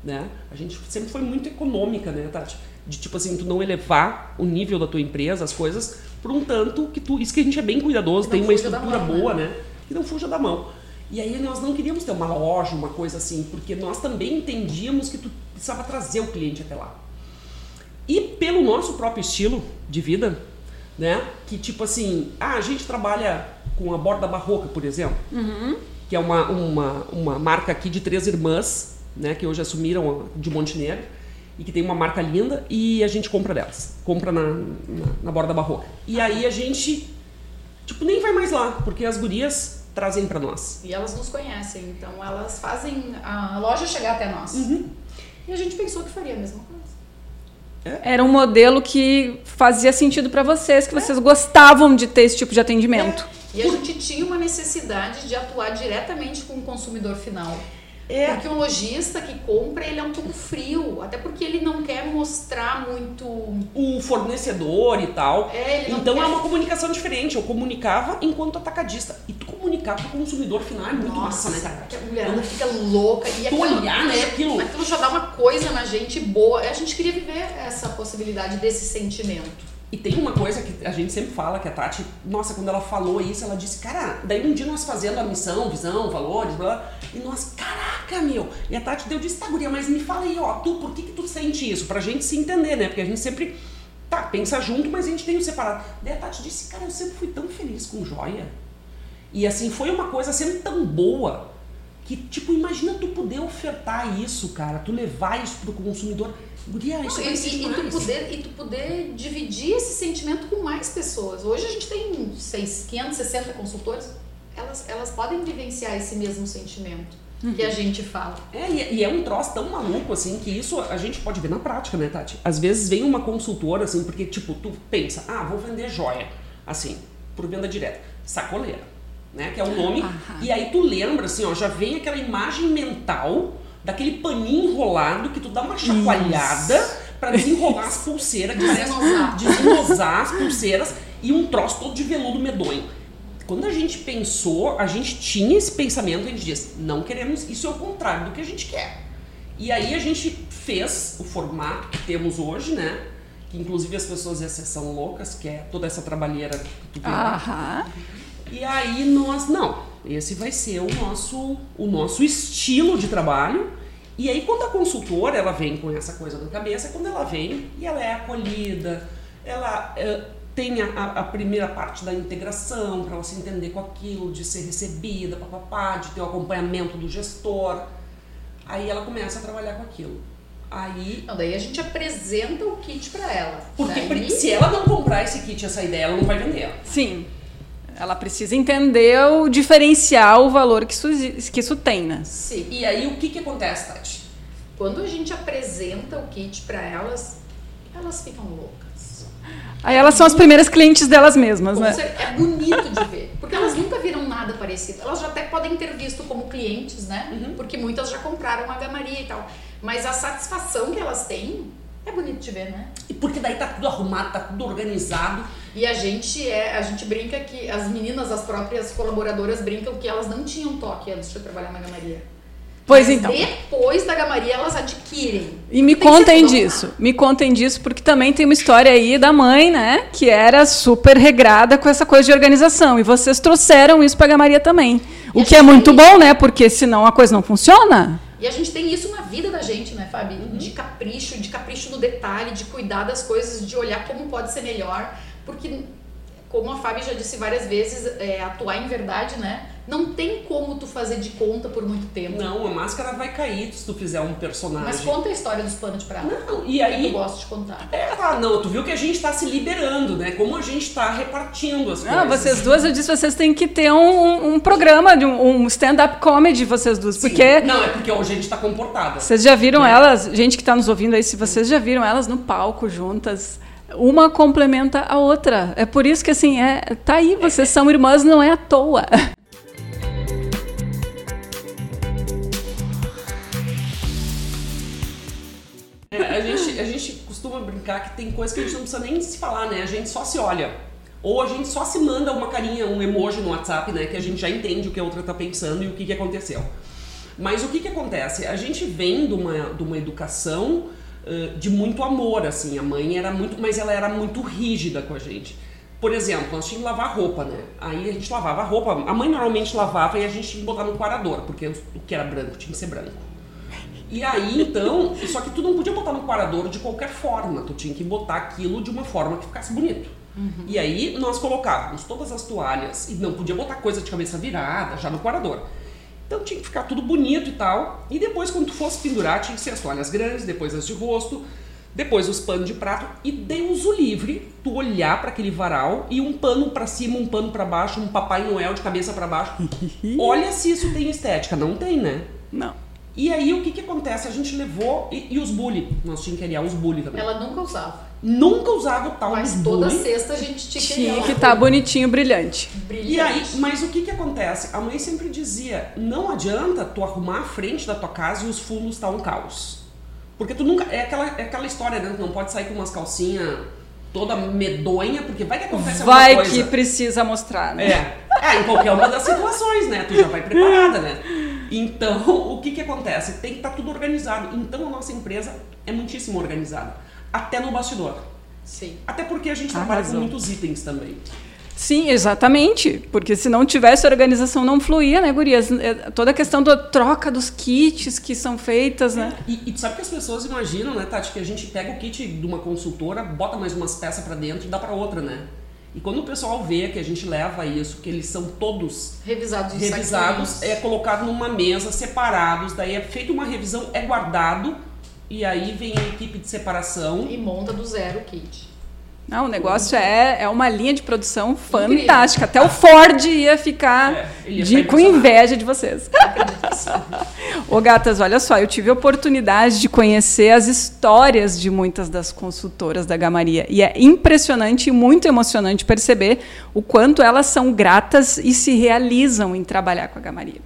né? A gente sempre foi muito econômica, né, Tati? De tipo assim, tu não elevar o nível da tua empresa, as coisas, por um tanto que tu, isso que a gente é bem cuidadoso, tem uma estrutura mão, boa, né? né? Que não fuja da mão. E aí nós não queríamos ter uma loja, uma coisa assim, porque nós também entendíamos que tu precisava trazer o cliente até lá. E pelo nosso próprio estilo de vida, né? Que tipo assim, ah, a gente trabalha com a borda barroca, por exemplo, uhum. que é uma, uma, uma marca aqui de três irmãs, né? Que hoje assumiram de Montenegro e que tem uma marca linda e a gente compra delas, compra na, na, na borda barroca. E aí a gente, tipo, nem vai mais lá, porque as gurias trazem para nós. E elas nos conhecem, então elas fazem a loja chegar até nós. Uhum. E a gente pensou que faria a mesma coisa. É. Era um modelo que fazia sentido para vocês, que é. vocês gostavam de ter esse tipo de atendimento. É. E a gente tinha uma necessidade de atuar diretamente com o consumidor final. É. Porque o lojista que compra, ele é um pouco frio, até porque ele não quer mostrar muito o fornecedor e tal. É, então quer... é uma comunicação diferente. Eu comunicava enquanto atacadista. E tu comunicar pro consumidor final é muito Nossa, massa, né, cara? A mulher fica louca e aquilo, olhar, né, aquilo. aquilo já dá uma coisa na gente boa. A gente queria viver essa possibilidade desse sentimento. E tem uma coisa que a gente sempre fala, que a Tati, nossa, quando ela falou isso, ela disse, cara, daí um dia nós fazendo a missão, visão, valores, blá, e nós, caraca, meu. E a Tati deu disse, tá, guria, mas me fala aí, ó, tu, por que que tu sente isso? Pra gente se entender, né? Porque a gente sempre, tá, pensa junto, mas a gente tem o separado. Daí a Tati disse, cara, eu sempre fui tão feliz com joia. E assim, foi uma coisa sempre tão boa, que, tipo, imagina tu poder ofertar isso, cara, tu levar isso pro consumidor Guria, isso Não, e, e, tu poder, e tu poder dividir esse sentimento com mais pessoas. Hoje a gente tem 6, 560 consultores, elas, elas podem vivenciar esse mesmo sentimento uhum. que a gente fala. É, e, é um troço tão maluco assim que isso a gente pode ver na prática, né, Tati? Às vezes vem uma consultora assim, porque tipo, tu pensa, ah, vou vender joia, assim, por venda direta, sacoleira, né, que é o nome, uhum. e aí tu lembra assim, ó, já vem aquela imagem mental daquele paninho enrolado que tu dá uma chacoalhada para desenrolar as pulseiras, desenosar as pulseiras e um troço todo de veludo medonho. Quando a gente pensou, a gente tinha esse pensamento, a gente diz, não queremos, isso é o contrário do que a gente quer. E aí a gente fez o formato que temos hoje, né? Que inclusive as pessoas são loucas, que é toda essa trabalheira que tu vê. Aham. E aí nós, não, esse vai ser o nosso, o nosso estilo de trabalho. E aí quando a consultora ela vem com essa coisa na cabeça, quando ela vem e ela é acolhida, ela é, tem a, a, primeira parte da integração para ela se entender com aquilo, de ser recebida, papapá, de ter o acompanhamento do gestor. Aí ela começa a trabalhar com aquilo. Aí. Não, daí a gente apresenta o kit para ela. Porque daí... se ela não comprar esse kit, essa ideia, ela não vai vender. Sim. Ela precisa entender o diferencial, o valor que isso, que isso tem, né? Sim. E aí o que, que acontece, Tati? Quando a gente apresenta o kit para elas, elas ficam loucas. Aí elas são as primeiras clientes delas mesmas, né? É bonito de ver. Porque elas nunca viram nada parecido. Elas já até podem ter visto como clientes, né? Uhum. Porque muitas já compraram a gamaria e tal. Mas a satisfação que elas têm é bonito de ver, né? E porque daí tá tudo arrumado, tá tudo organizado. E a gente é, a gente brinca que as meninas, as próprias colaboradoras brincam que elas não tinham toque antes de trabalhar na gamaria. Pois então. Depois da gamaria elas adquirem. E me tem contem disso. Me contem disso porque também tem uma história aí da mãe, né, que era super regrada com essa coisa de organização e vocês trouxeram isso para a gamaria também. E o que é muito bom, né? Porque senão a coisa não funciona. E a gente tem isso na vida da gente, né, Fabi? Uhum. De capricho, de capricho no detalhe, de cuidar das coisas, de olhar como pode ser melhor. Porque, como a Fabi já disse várias vezes, é, atuar em verdade, né? Não tem como tu fazer de conta por muito tempo. Não, a máscara vai cair se tu fizer um personagem. Mas conta a história dos panos de prata. Não, e aí. Eu gosto de contar. É, tá, não, tu viu que a gente tá se liberando, né? Como a gente tá repartindo as não, coisas. vocês duas, eu disse, vocês têm que ter um, um programa, de um, um stand-up comedy, vocês duas. Sim. Porque. Não, é porque hoje a gente tá comportada. Vocês já viram né? elas, gente que tá nos ouvindo aí, se vocês já viram elas no palco juntas uma complementa a outra. É por isso que assim, é, tá aí, vocês são irmãs, não é à toa. Costuma brincar que tem coisa que a gente não precisa nem se falar, né? A gente só se olha. Ou a gente só se manda uma carinha, um emoji no WhatsApp, né? Que a gente já entende o que a outra tá pensando e o que, que aconteceu. Mas o que, que acontece? A gente vem de uma, de uma educação uh, de muito amor, assim. A mãe era muito. Mas ela era muito rígida com a gente. Por exemplo, nós tínhamos que lavar roupa, né? Aí a gente lavava a roupa. A mãe normalmente lavava e a gente tinha que botar no quarador, porque o que era branco tinha que ser branco. E aí, então, só que tu não podia botar no quarador de qualquer forma, tu tinha que botar aquilo de uma forma que ficasse bonito. Uhum. E aí nós colocávamos todas as toalhas e não podia botar coisa de cabeça virada já no quarador. Então tinha que ficar tudo bonito e tal. E depois, quando tu fosse pendurar, tinha que ser as toalhas grandes, depois as de rosto, depois os panos de prato. E Deus o livre, tu olhar para aquele varal e um pano para cima, um pano para baixo, um Papai Noel de cabeça para baixo. Olha se isso tem estética. Não tem, né? Não. E aí o que que acontece? A gente levou. E, e os bully. Nós tínhamos que aliar os bully também. Ela nunca usava. Nunca usava o tal Mas dos toda bully. sexta a gente tinha que Tinha que estar tá bonitinho, brilhante. brilhante. E aí, mas o que que acontece? A mãe sempre dizia: não adianta tu arrumar a frente da tua casa e os fundos tá um caos. Porque tu nunca. É aquela, é aquela história, né? Tu não pode sair com umas calcinhas toda medonha, porque vai que acontece vai alguma coisa. Vai que precisa mostrar, né? É. é, em qualquer uma das situações, né? Tu já vai preparada, né? Então, o que que acontece? Tem que estar tá tudo organizado. Então, a nossa empresa é muitíssimo organizada. Até no bastidor. Sim. Até porque a gente trabalha com muitos itens também. Sim, exatamente. Porque se não tivesse organização, não fluía, né, Gurias? É, toda a questão da troca dos kits que são feitas, né? E, e sabe que as pessoas imaginam, né, Tati, que a gente pega o kit de uma consultora, bota mais umas peças para dentro e dá para outra, né? E quando o pessoal vê que a gente leva isso, que eles são todos revisados, revisados é colocado numa mesa, separados, daí é feita uma revisão, é guardado, e aí vem a equipe de separação. E monta do zero o kit. Não, o negócio é, é uma linha de produção fantástica. Até o Ford ia ficar é, ia de, com inveja de vocês. Ô gatas, olha só, eu tive a oportunidade de conhecer as histórias de muitas das consultoras da Gamaria. E é impressionante e muito emocionante perceber o quanto elas são gratas e se realizam em trabalhar com a Gamaria.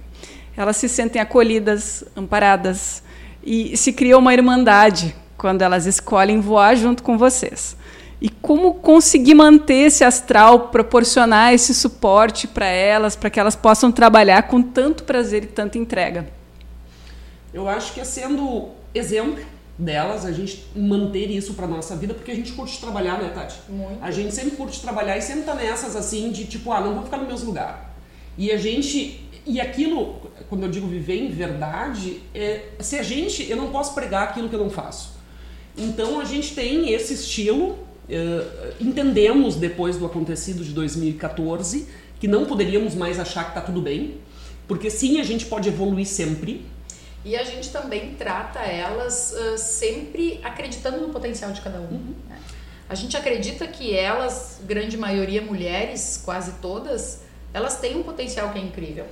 Elas se sentem acolhidas, amparadas e se cria uma irmandade quando elas escolhem voar junto com vocês. E como conseguir manter esse astral, proporcionar esse suporte para elas, para que elas possam trabalhar com tanto prazer e tanta entrega? Eu acho que é sendo exemplo delas, a gente manter isso para nossa vida, porque a gente curte trabalhar, né, Tati? Muito. A gente sempre curte trabalhar e sempre tá nessas assim de tipo, ah, não vou ficar no mesmo lugar. E a gente e aquilo, quando eu digo viver em verdade, é, se a gente, eu não posso pregar aquilo que eu não faço. Então a gente tem esse estilo entendemos depois do acontecido de 2014 que não poderíamos mais achar que está tudo bem, porque sim, a gente pode evoluir sempre. E a gente também trata elas uh, sempre acreditando no potencial de cada um. Uhum. Né? A gente acredita que elas, grande maioria mulheres, quase todas, elas têm um potencial que é incrível.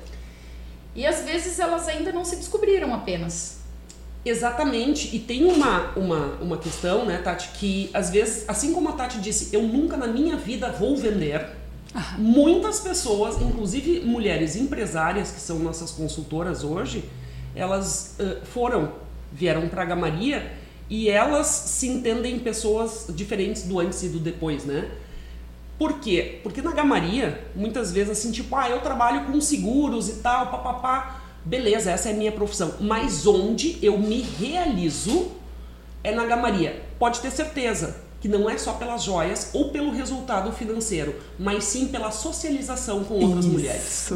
E às vezes elas ainda não se descobriram apenas. Exatamente, e tem uma, uma, uma questão, né, Tati, que às vezes, assim como a Tati disse, eu nunca na minha vida vou vender, ah. muitas pessoas, inclusive mulheres empresárias que são nossas consultoras hoje, elas uh, foram, vieram para a Gamaria e elas se entendem pessoas diferentes do antes e do depois, né? Por quê? Porque na Gamaria, muitas vezes assim, tipo, ah, eu trabalho com seguros e tal, papapá beleza, essa é a minha profissão. Mas onde eu me realizo é na gamaria. Pode ter certeza que não é só pelas joias ou pelo resultado financeiro, mas sim pela socialização com outras Isso. mulheres.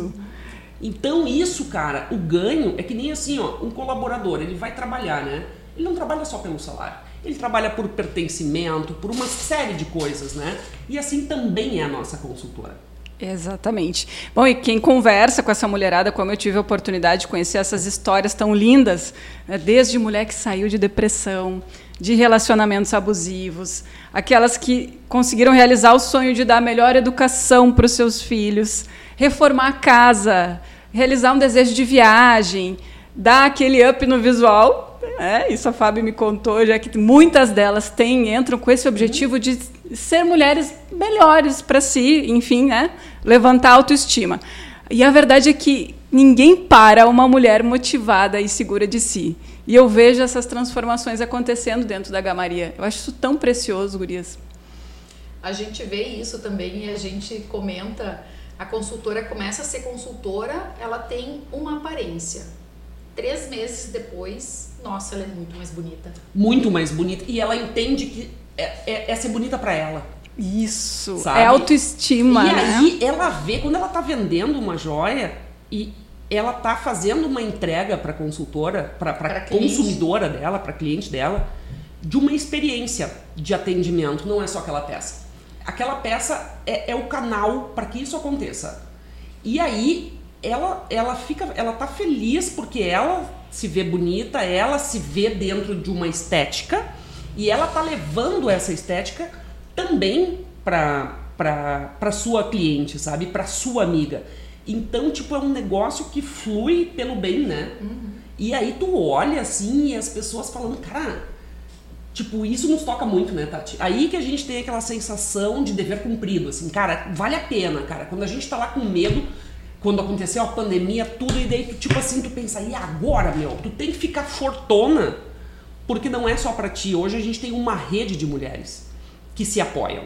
Então isso, cara, o ganho é que nem assim, ó, um colaborador, ele vai trabalhar, né? Ele não trabalha só pelo salário. Ele trabalha por pertencimento, por uma série de coisas, né? E assim também é a nossa consultora. Exatamente. Bom, e quem conversa com essa mulherada, como eu tive a oportunidade de conhecer essas histórias tão lindas, né, desde mulher que saiu de depressão, de relacionamentos abusivos, aquelas que conseguiram realizar o sonho de dar melhor educação para os seus filhos, reformar a casa, realizar um desejo de viagem, dar aquele up no visual. É, isso a Fábio me contou, já que muitas delas têm, entram com esse objetivo de ser mulheres melhores para si, enfim, né? levantar a autoestima. E a verdade é que ninguém para uma mulher motivada e segura de si. E eu vejo essas transformações acontecendo dentro da Gamaria. Eu acho isso tão precioso, Gurias. A gente vê isso também e a gente comenta. A consultora começa a ser consultora, ela tem uma aparência. Três meses depois, nossa, ela é muito mais bonita. Muito mais bonita. E ela entende que é, é, é ser bonita para ela. Isso, Sabe? é autoestima. E né? aí ela vê, quando ela tá vendendo uma joia e ela tá fazendo uma entrega para consultora, para consumidora dela, para cliente dela, de uma experiência de atendimento, não é só aquela peça. Aquela peça é, é o canal para que isso aconteça. E aí ela, ela fica, ela tá feliz porque ela se vê bonita, ela se vê dentro de uma estética e ela tá levando essa estética também para para sua cliente, sabe? Para sua amiga. Então, tipo, é um negócio que flui pelo bem, né? Uhum. E aí tu olha assim e as pessoas falando, cara, tipo, isso nos toca muito, né, Tati? Aí que a gente tem aquela sensação de dever cumprido, assim, cara, vale a pena, cara. Quando a gente tá lá com medo, quando aconteceu a pandemia, tudo, e daí tu, tipo assim, tu pensa, e agora, meu? Tu tem que ficar fortona, porque não é só para ti. Hoje a gente tem uma rede de mulheres que se apoiam.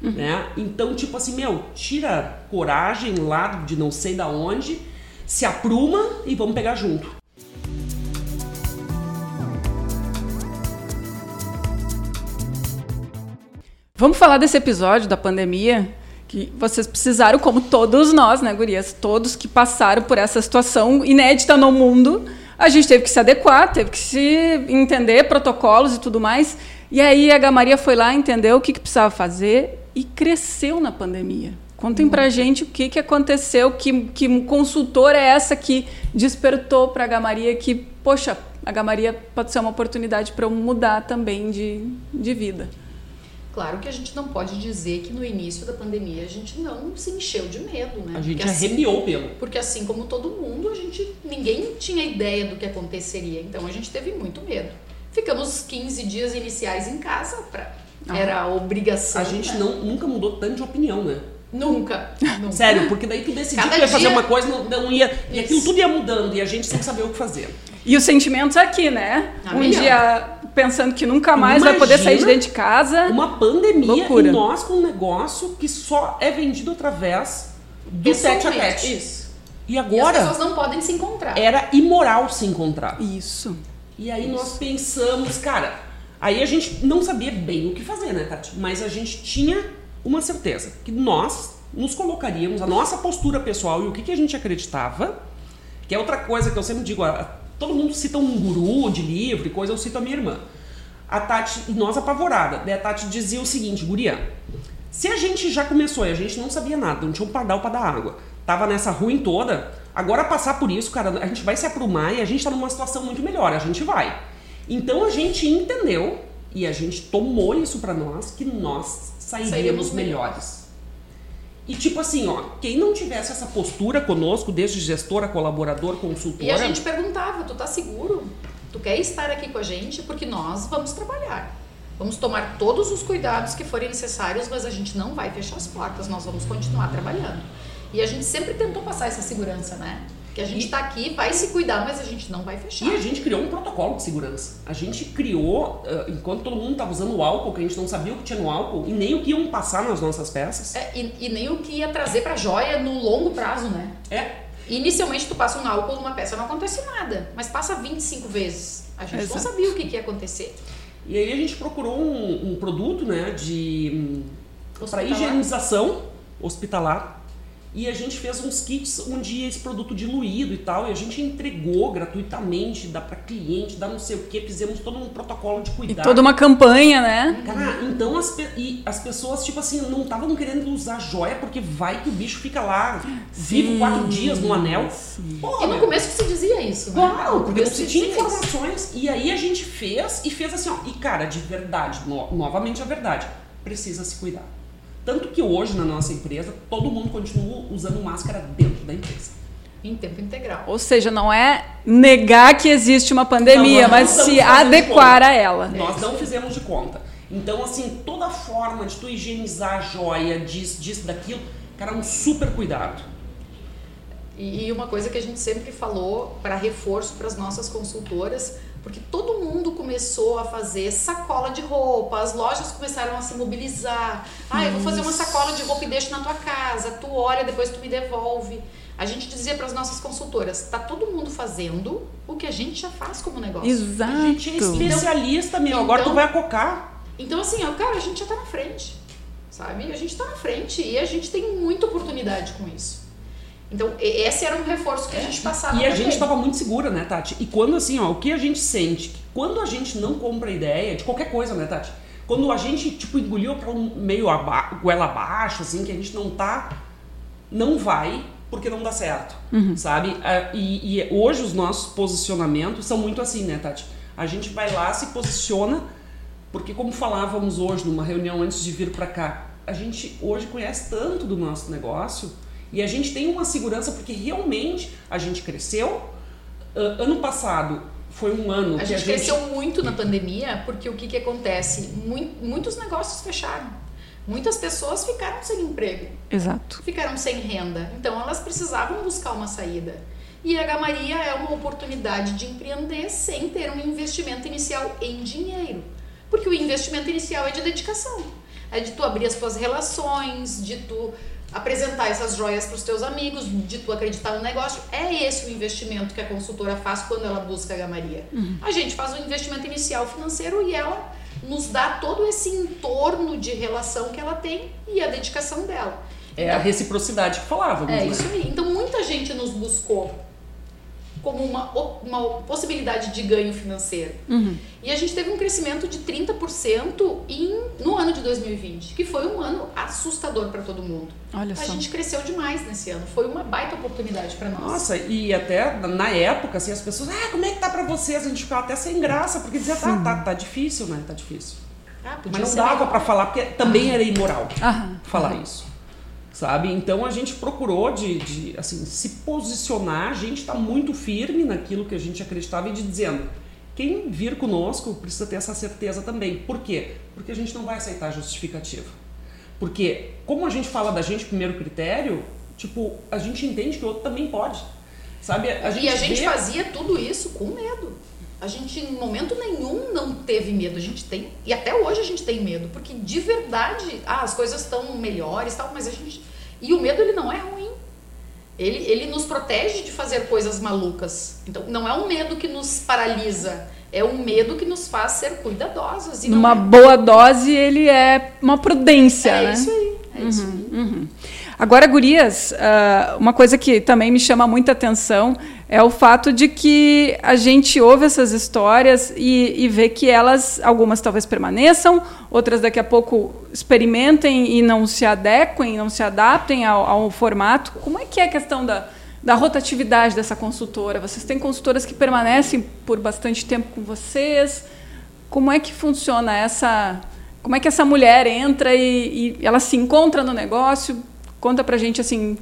Uhum. Né? Então, tipo assim, meu, tira coragem lá de não sei da onde, se apruma e vamos pegar junto. Vamos falar desse episódio da pandemia que vocês precisaram, como todos nós, né, gurias? Todos que passaram por essa situação inédita no mundo, a gente teve que se adequar, teve que se entender protocolos e tudo mais. E aí a Gamaria foi lá, entendeu o que, que precisava fazer e cresceu na pandemia. Contem uhum. pra gente o que, que aconteceu, que, que consultora é essa que despertou para a Gamaria que, poxa, a Gamaria pode ser uma oportunidade para eu mudar também de, de vida. Claro que a gente não pode dizer que no início da pandemia a gente não se encheu de medo, né? A gente porque arrepiou assim, pelo. Porque assim como todo mundo, a gente ninguém tinha ideia do que aconteceria. Então a gente teve muito medo. Ficamos 15 dias iniciais em casa, pra, ah. era a obrigação. A gente né? não, nunca mudou tanto de opinião, né? Nunca, nunca. Sério, porque daí tu decidiu Cada que ia dia... fazer uma coisa, não, não ia. Isso. E aquilo tudo ia mudando e a gente sem saber o que fazer. E os sentimentos aqui, né? A um dia pensando que nunca mais Imagina vai poder sair de dentro de casa. Uma pandemia Loucura. e nós com um negócio que só é vendido através do tete a tete. Isso. E agora. E as pessoas não podem se encontrar. Era imoral se encontrar. Isso. E aí nós pensamos, cara, aí a gente não sabia bem o que fazer, né, Tati? Mas a gente tinha uma certeza que nós nos colocaríamos, a nossa postura pessoal e o que, que a gente acreditava, que é outra coisa que eu sempre digo, todo mundo cita um guru de livro e coisa, eu cito a minha irmã. A Tati, nós apavorada, daí a Tati dizia o seguinte, guria, se a gente já começou e a gente não sabia nada, não tinha um pardal para dar água, tava nessa ruim toda, Agora, passar por isso, cara, a gente vai se aprumar e a gente tá numa situação muito melhor, a gente vai. Então, a gente entendeu e a gente tomou isso para nós, que nós sairíamos melhores. E tipo assim, ó, quem não tivesse essa postura conosco, desde gestora, colaborador, consultora... E a gente perguntava, tu tá seguro? Tu quer estar aqui com a gente? Porque nós vamos trabalhar. Vamos tomar todos os cuidados que forem necessários, mas a gente não vai fechar as portas, nós vamos continuar trabalhando. E a gente sempre tentou passar essa segurança, né? Que a gente está aqui, vai se cuidar, mas a gente não vai fechar. E a gente criou um protocolo de segurança. A gente criou, uh, enquanto todo mundo estava usando o álcool, que a gente não sabia o que tinha no álcool, e nem o que iam passar nas nossas peças. É, e, e, nem o que ia trazer para joia no longo prazo, né? É. Inicialmente tu passa um álcool numa peça, não acontece nada. Mas passa 25 vezes. A gente Exato. não sabia o que, que, ia acontecer. E aí a gente procurou um, um produto, né, de... para higienização hospitalar e a gente fez uns kits onde esse produto diluído e tal, e a gente entregou gratuitamente, dá para cliente, dá não sei o que, fizemos todo um protocolo de cuidado. E toda uma campanha, né? Cara, então as, e as pessoas, tipo assim, não estavam querendo usar joia porque vai que o bicho fica lá vivo Sim, quatro dias no anel. Porra, E no meu. começo que se dizia isso, né? Claro, No porque não começo se se tinha informações. E aí a gente fez e fez assim, ó. E cara, de verdade, no- novamente a verdade, precisa se cuidar. Tanto que hoje na nossa empresa, todo mundo continua usando máscara dentro da empresa. Em tempo integral. Ou seja, não é negar que existe uma pandemia, Não, mas se adequar a ela. Nós não fizemos de conta. Então, assim, toda forma de tu higienizar a joia, disso, disso, daquilo, cara, um super cuidado. E e uma coisa que a gente sempre falou para reforço para as nossas consultoras, porque todo mundo começou a fazer sacola de roupa, as lojas começaram a se mobilizar. Ah, eu vou fazer uma sacola de roupa e deixo na tua casa, tu olha, depois tu me devolve. A gente dizia para as nossas consultoras, tá todo mundo fazendo o que a gente já faz como negócio. Exato. A gente é especialista, meu. Agora então- tu vai acocar. Então, assim, ó, cara, a gente já tá na frente, sabe? A gente tá na frente e a gente tem muita oportunidade com isso. Então, esse era um reforço que a gente passava. E a gente estava muito segura, né, Tati? E quando assim, ó, o que a gente sente, que quando a gente não compra ideia de qualquer coisa, né, Tati? Quando a gente, tipo, engoliu para um meio aba goela abaixo, assim, que a gente não tá, não vai, porque não dá certo, sabe? Ah, E, e hoje os nossos posicionamentos são muito assim, né, Tati? A gente vai lá, se posiciona, porque como falávamos hoje numa reunião antes de vir para cá, a gente hoje conhece tanto do nosso negócio e a gente tem uma segurança porque realmente a gente cresceu. Ah, ano passado foi um ano A que gente cresceu muito na pandemia porque o que, que acontece? Mui- muitos negócios fecharam. Muitas pessoas ficaram sem emprego, Exato. ficaram sem renda. Então elas precisavam buscar uma saída. E a Gamaria é uma oportunidade de empreender sem ter um investimento inicial em dinheiro. Porque o investimento inicial é de dedicação. É de tu abrir as tuas relações, de tu apresentar essas joias para os teus amigos, de tu acreditar no negócio. É esse o investimento que a consultora faz quando ela busca a Gamaria. A gente faz o investimento inicial financeiro e ela nos dá todo esse entorno de relação que ela tem e a dedicação dela. É a reciprocidade que falávamos, É né? isso aí. Então muita gente nos buscou como uma, uma possibilidade de ganho financeiro. E a gente teve um crescimento de 30% em, no ano de 2020, que foi um ano assustador para todo mundo. Olha A só. gente cresceu demais nesse ano. Foi uma baita oportunidade para nós. Nossa, e até na época, assim, as pessoas, ah, como é que tá pra vocês? A gente ficava até sem graça, porque dizia, tá, tá, tá difícil, né? Tá difícil. Ah, podia Mas não ser dava pra falar, porque também era imoral Aham. falar isso. Sabe? Então a gente procurou de, de, assim, se posicionar, a gente tá muito firme naquilo que a gente acreditava e de dizendo, quem vir conosco precisa ter essa certeza também. Por quê? Porque a gente não vai aceitar justificativa. Porque, como a gente fala da gente, primeiro critério, tipo, a gente entende que o outro também pode. Sabe? A e a gente vê- fazia tudo isso com medo. A gente, em momento nenhum, não teve medo. A gente tem, e até hoje a gente tem medo, porque de verdade, ah, as coisas estão melhores e tal, mas a gente. E o medo, ele não é ruim. Ele, ele nos protege de fazer coisas malucas. Então, não é um medo que nos paralisa, é um medo que nos faz ser cuidadosas. E Numa é- boa dose, ele é uma prudência, é né? isso aí. É isso aí. Agora, gurias, ah, uma coisa que também me chama muita atenção é o fato de que a gente ouve essas histórias e, e vê que elas, algumas talvez permaneçam, outras daqui a pouco experimentem e não se adequem, não se adaptem ao, ao formato. Como é que é a questão da, da rotatividade dessa consultora? Vocês têm consultoras que permanecem por bastante tempo com vocês? Como é que funciona essa... Como é que essa mulher entra e, e ela se encontra no negócio? Conta pra gente assim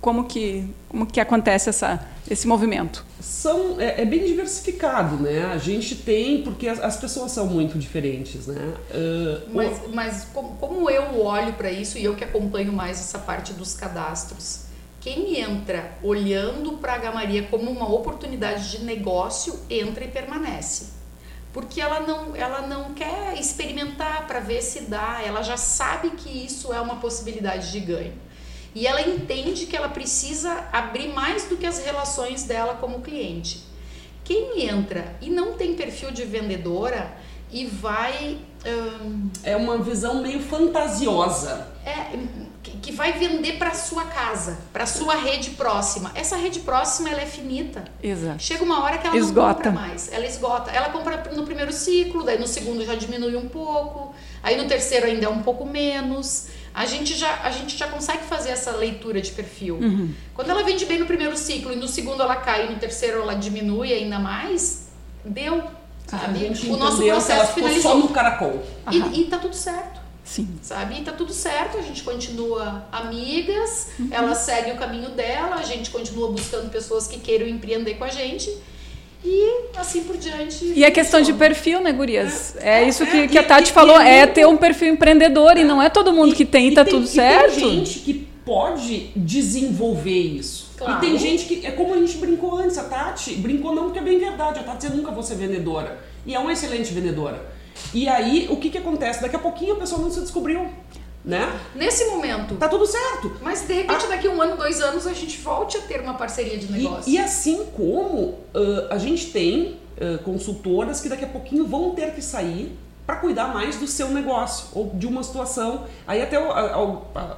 como que como que acontece essa esse movimento. são é, é bem diversificado, né? A gente tem porque as, as pessoas são muito diferentes, né? O- Mas, mas como, como eu olho para isso e eu que acompanho mais essa parte dos cadastros, quem entra olhando para a Gamaria como uma oportunidade de negócio entra e permanece. Porque ela não, ela não quer experimentar para ver se dá, ela já sabe que isso é uma possibilidade de ganho. E ela entende que ela precisa abrir mais do que as relações dela como cliente. Quem entra e não tem perfil de vendedora, e vai. hum, É uma visão meio fantasiosa. é, que vai vender para sua casa, para sua rede próxima. Essa rede próxima ela é finita. Exato. Chega uma hora que ela Esgota. não compra mais. Ela esgota. Ela compra no primeiro ciclo, daí no segundo já diminui um pouco, aí no terceiro ainda é um pouco menos. A gente já, a gente já consegue fazer essa leitura de perfil. Uhum. Quando ela vende bem no primeiro ciclo e no segundo ela cai e no terceiro ela diminui ainda mais, deu. A Sabe? o nosso processo finalizou. só no caracol. Aham. E, e tá tudo certo Sim. sabe? E tá tudo certo, a gente continua amigas, ela segue o caminho dela, a gente continua buscando pessoas que queiram empreender com a gente e assim por diante. E a questão de perfil, né, gurias? É, É, isso é, que, e- que a Tati e- falou, e é é ter um perfil empreendedor e não é todo mundo que tem e tá tudo e certo. tem gente que pode desenvolver isso. Claro. E tem gente que, é como a gente brincou antes, a Tati brincou não porque é bem verdade, a Tati eu nunca vou ser vendedora. E é uma excelente vendedora. E aí, o que que acontece? Daqui a pouquinho a pessoa não se descobriu, né? Nesse momento. Tá tudo certo. Mas de repente, daqui a um ano, dois anos, a gente volte a ter uma parceria de negócio. E, e assim como ah, a gente tem ah, consultoras que daqui a pouquinho vão ter que sair para cuidar mais do seu negócio ou de uma situação. Aí até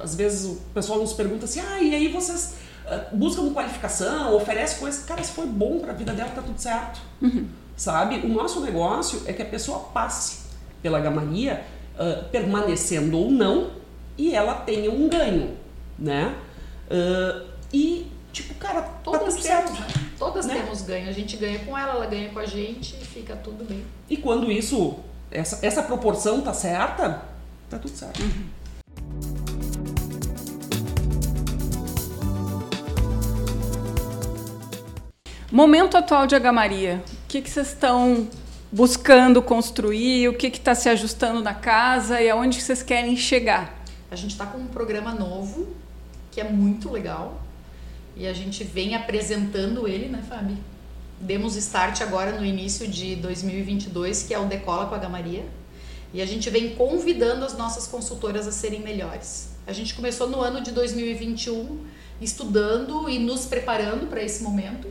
às vezes o pessoal nos pergunta assim: "Ah, e aí vocês ah, buscam qualificação, oferecem coisas, cara, se foi bom para a vida dela, tá tudo certo". Sabe? O nosso negócio é que a pessoa passe pela gamaria, permanecendo ou não, e ela tenha um ganho, né? Ah, e tipo, cara, tá Todas certo. temos? Todas Né? temos ganho. A gente ganha com ela, ela ganha com a gente e fica tudo bem. E quando isso, essa, essa proporção tá certa, tá tudo certo. Momento atual de Agamaria. O que, que vocês estão buscando construir? O que está se ajustando na casa e aonde vocês querem chegar? A gente está com um programa novo que é muito legal e a gente vem apresentando ele, né, Fabi? Demos start agora no início de 2022, que é o Decola com a Gamaria. E a gente vem convidando as nossas consultoras a serem melhores. A gente começou no ano de 2021 estudando e nos preparando para esse momento.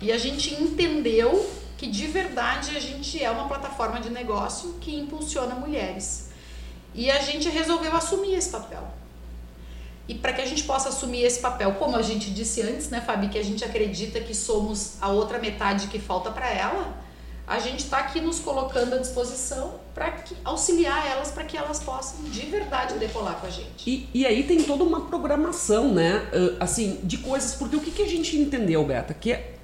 E a gente entendeu que de verdade a gente é uma plataforma de negócio que impulsiona mulheres. E a gente resolveu assumir esse papel. E para que a gente possa assumir esse papel, como a gente disse antes, né, Fabi, que a gente acredita que somos a outra metade que falta para ela, a gente está aqui nos colocando à disposição para auxiliar elas para que elas possam de verdade decolar com a gente. E, e aí tem toda uma programação, né? assim, de coisas. Porque o que, que a gente entendeu, Beta? Que é,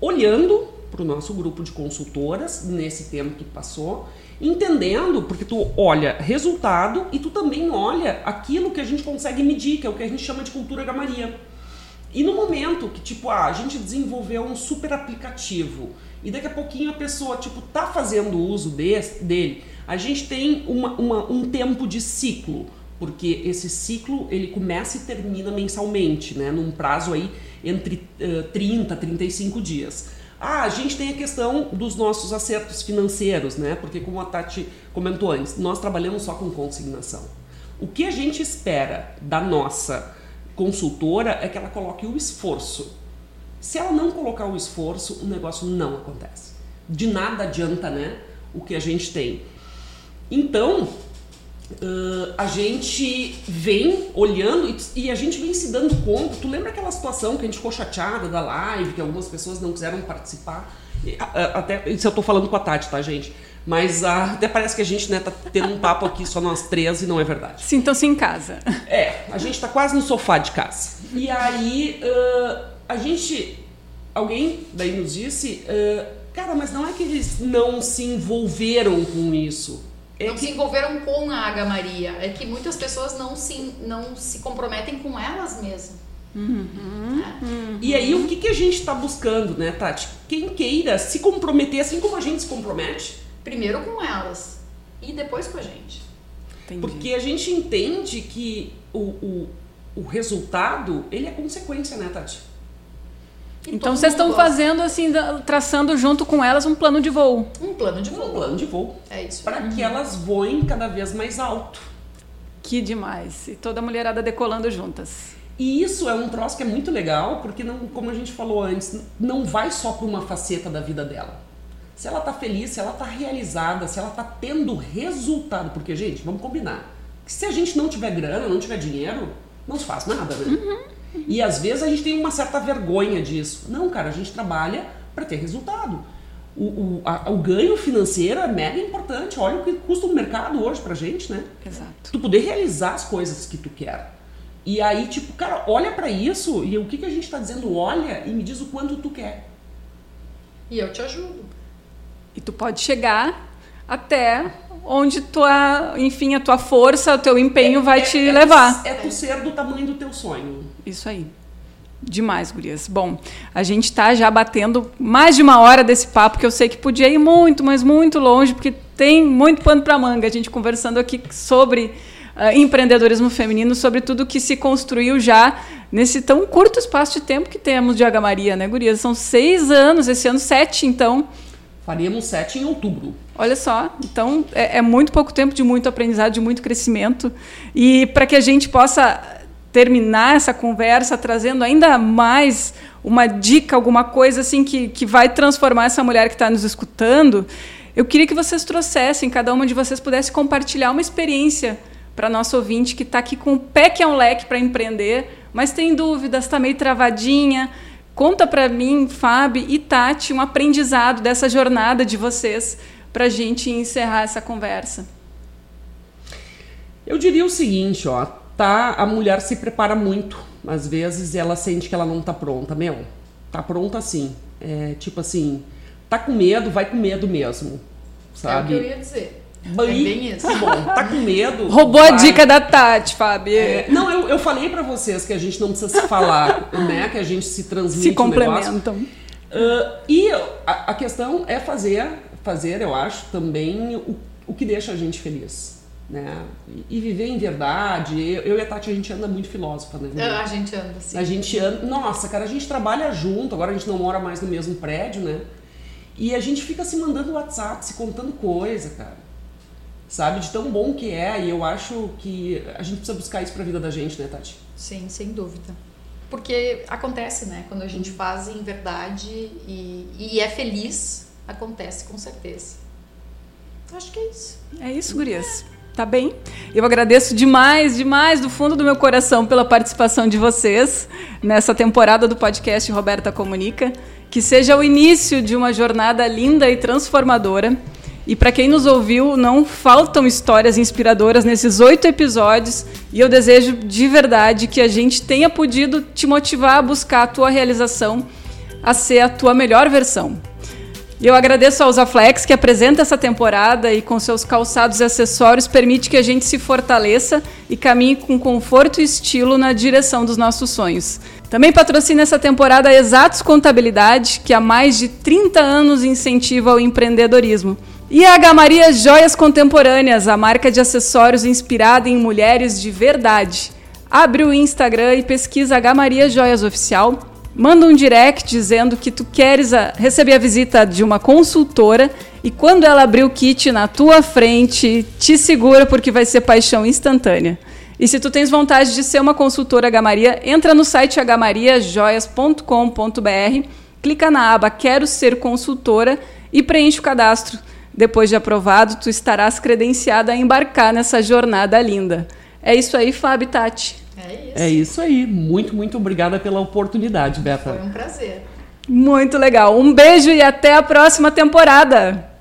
olhando para o nosso grupo de consultoras nesse tempo que passou, entendendo, porque tu olha resultado e tu também olha aquilo que a gente consegue medir, que é o que a gente chama de cultura gamaria. E no momento que, tipo, ah, a gente desenvolveu um super aplicativo e daqui a pouquinho a pessoa, tipo, tá fazendo uso desse, dele, a gente tem uma, uma- um tempo de ciclo, porque esse ciclo ele começa e termina mensalmente, né? Num prazo aí entre eh, 30 a 35 dias. Ah, a gente tem a questão dos nossos acertos financeiros, né? Porque como a Tati comentou antes, nós trabalhamos só com consignação. O que a gente espera da nossa consultora é que ela coloque o esforço. Se ela não colocar o esforço, o negócio não acontece. De nada adianta, né? O que a gente tem. Então, ãh, a gente vem olhando e, e a gente vem se dando conta. Tu lembra aquela situação que a gente ficou chateada da live, que algumas pessoas não quiseram participar? E, a- a- Até isso eu tô falando com a Tati, tá, gente? Mas ah, até parece que a gente né, tá tendo um papo aqui só nós três e não é verdade. Sintam-se em casa. É, a gente tá quase no sofá de casa. E aí, ãh, a gente. Alguém daí nos disse, ãh, cara, mas não é que eles não se envolveram com isso. É não que- se envolveram com a Aga Maria. É que muitas pessoas não se, não se comprometem com elas mesmas. E aí, o que, que a gente tá buscando, né, Tati? Quem queira se comprometer, assim como a gente se compromete, Primeiro com elas e depois com a gente. Entendi. porque a gente entende que o, o, o resultado, ele é consequência, né, Tati? E Então vocês estão gosta. fazendo assim, traçando junto com elas um plano de voo. um plano de Um voo. plano de voo. É isso. Para que elas voem cada vez mais alto. Que demais. E toda a mulherada decolando juntas. E isso é um troço que é muito legal, porque não, como a gente falou antes, não vai só para uma faceta da vida dela. se ela tá feliz, se ela tá realizada, se ela tá tendo resultado. Porque, gente, vamos combinar. Se a gente não tiver grana, não tiver dinheiro, não se faz nada, né? Uhum. E às vezes a gente tem uma certa vergonha disso. Não, cara, a gente trabalha para ter resultado. O, o, a, o, ganho financeiro é mega importante. Olha o que custa o mercado hoje pra gente, né? Exato. Tu poder realizar as coisas que tu quer. E aí, tipo, cara, olha para isso e o que, que a gente tá dizendo? Olha e me diz o quanto tu quer. E eu te ajudo. E tu pode chegar até onde tua, enfim, a tua força, o teu empenho é, vai é, te é, levar. É tu ser do tamanho do teu sonho. Isso aí. Demais, gurias. Bom, a gente está já batendo mais de uma hora desse papo, que eu sei que podia ir muito, mas muito longe, porque tem muito pano para manga. A gente conversando aqui sobre uh, empreendedorismo feminino, sobre tudo que se construiu já nesse tão curto espaço de tempo que temos de Agamaria, né, gurias? São seis anos, esse ano sete, então. Faríamos sete em outubro. Olha só, então é, é muito pouco tempo de muito aprendizado, de muito crescimento. E para que a gente possa terminar essa conversa trazendo ainda mais uma dica, alguma coisa assim que, que vai transformar essa mulher que está nos escutando, eu queria que vocês trouxessem, cada uma de vocês pudesse compartilhar uma experiência para nosso ouvinte que está aqui com o pé que é um leque para empreender, mas tem dúvidas, está meio travadinha. Conta para mim, Fábio e Tati, um aprendizado dessa jornada de vocês para a gente encerrar essa conversa. Eu diria o seguinte, ó, tá, a mulher se prepara muito. Às vezes ela sente que ela não tá pronta. Meu, tá pronta sim. É, tipo assim, tá com medo, vai com medo mesmo. Sabe? É o que eu ia dizer. Bem, é bem isso. Tá bom, tá com medo. Roubou vai. a dica da Tati, Fábio. É, não, eu, eu falei para vocês que a gente não precisa se falar, né? Que a gente se transmite. Se complementam. Uh, e a, a, questão é fazer, fazer, eu acho, também o, o que deixa a gente feliz né? E viver em verdade. Eu, eu, e a Tati, a gente anda muito filósofa, né? A gente anda, sim. A gente anda. Nossa, cara, a gente trabalha junto, agora a gente não mora mais no mesmo prédio, né? E a gente fica se mandando WhatsApp, se contando coisa, cara. Sabe? De tão bom que é. E eu acho que a gente precisa buscar isso pra vida da gente, né, Tati? Sim, sem dúvida. Porque acontece, né? Quando a gente faz em verdade e, e é feliz, acontece com certeza. Acho que é isso. É isso, gurias. Tá bem? Eu agradeço demais, demais, do fundo do meu coração, pela participação de vocês nessa temporada do podcast Roberta Comunica. Que seja o início de uma jornada linda e transformadora. E para quem nos ouviu, não faltam histórias inspiradoras nesses oito episódios. E eu desejo de verdade que a gente tenha podido te motivar a buscar a tua realização, a ser a tua melhor versão. E eu agradeço ao Zaflex que apresenta essa temporada e com seus calçados e acessórios permite que a gente se fortaleça e caminhe com conforto e estilo na direção dos nossos sonhos. Também patrocina essa temporada a Exatos Contabilidade, que há mais de 30 anos incentiva o empreendedorismo. E a Gamaria Joias Contemporâneas, a marca de acessórios inspirada em mulheres de verdade. Abre o Instagram e pesquisa a Gamaria Joias Oficial manda um direct dizendo que tu queres a, receber a visita de uma consultora e quando ela abrir o kit na tua frente, te segura porque vai ser paixão instantânea. E se tu tens vontade de ser uma consultora Gamaria, entra no site agamariajoias.com.br, clica na aba Quero ser consultora e preenche o cadastro. Depois de aprovado, tu estarás credenciada a embarcar nessa jornada linda. É isso aí, Fábio Tati. É isso. É isso aí. Muito, muito obrigada pela oportunidade, Beta. Foi um prazer. Muito legal. Um beijo e até a próxima temporada.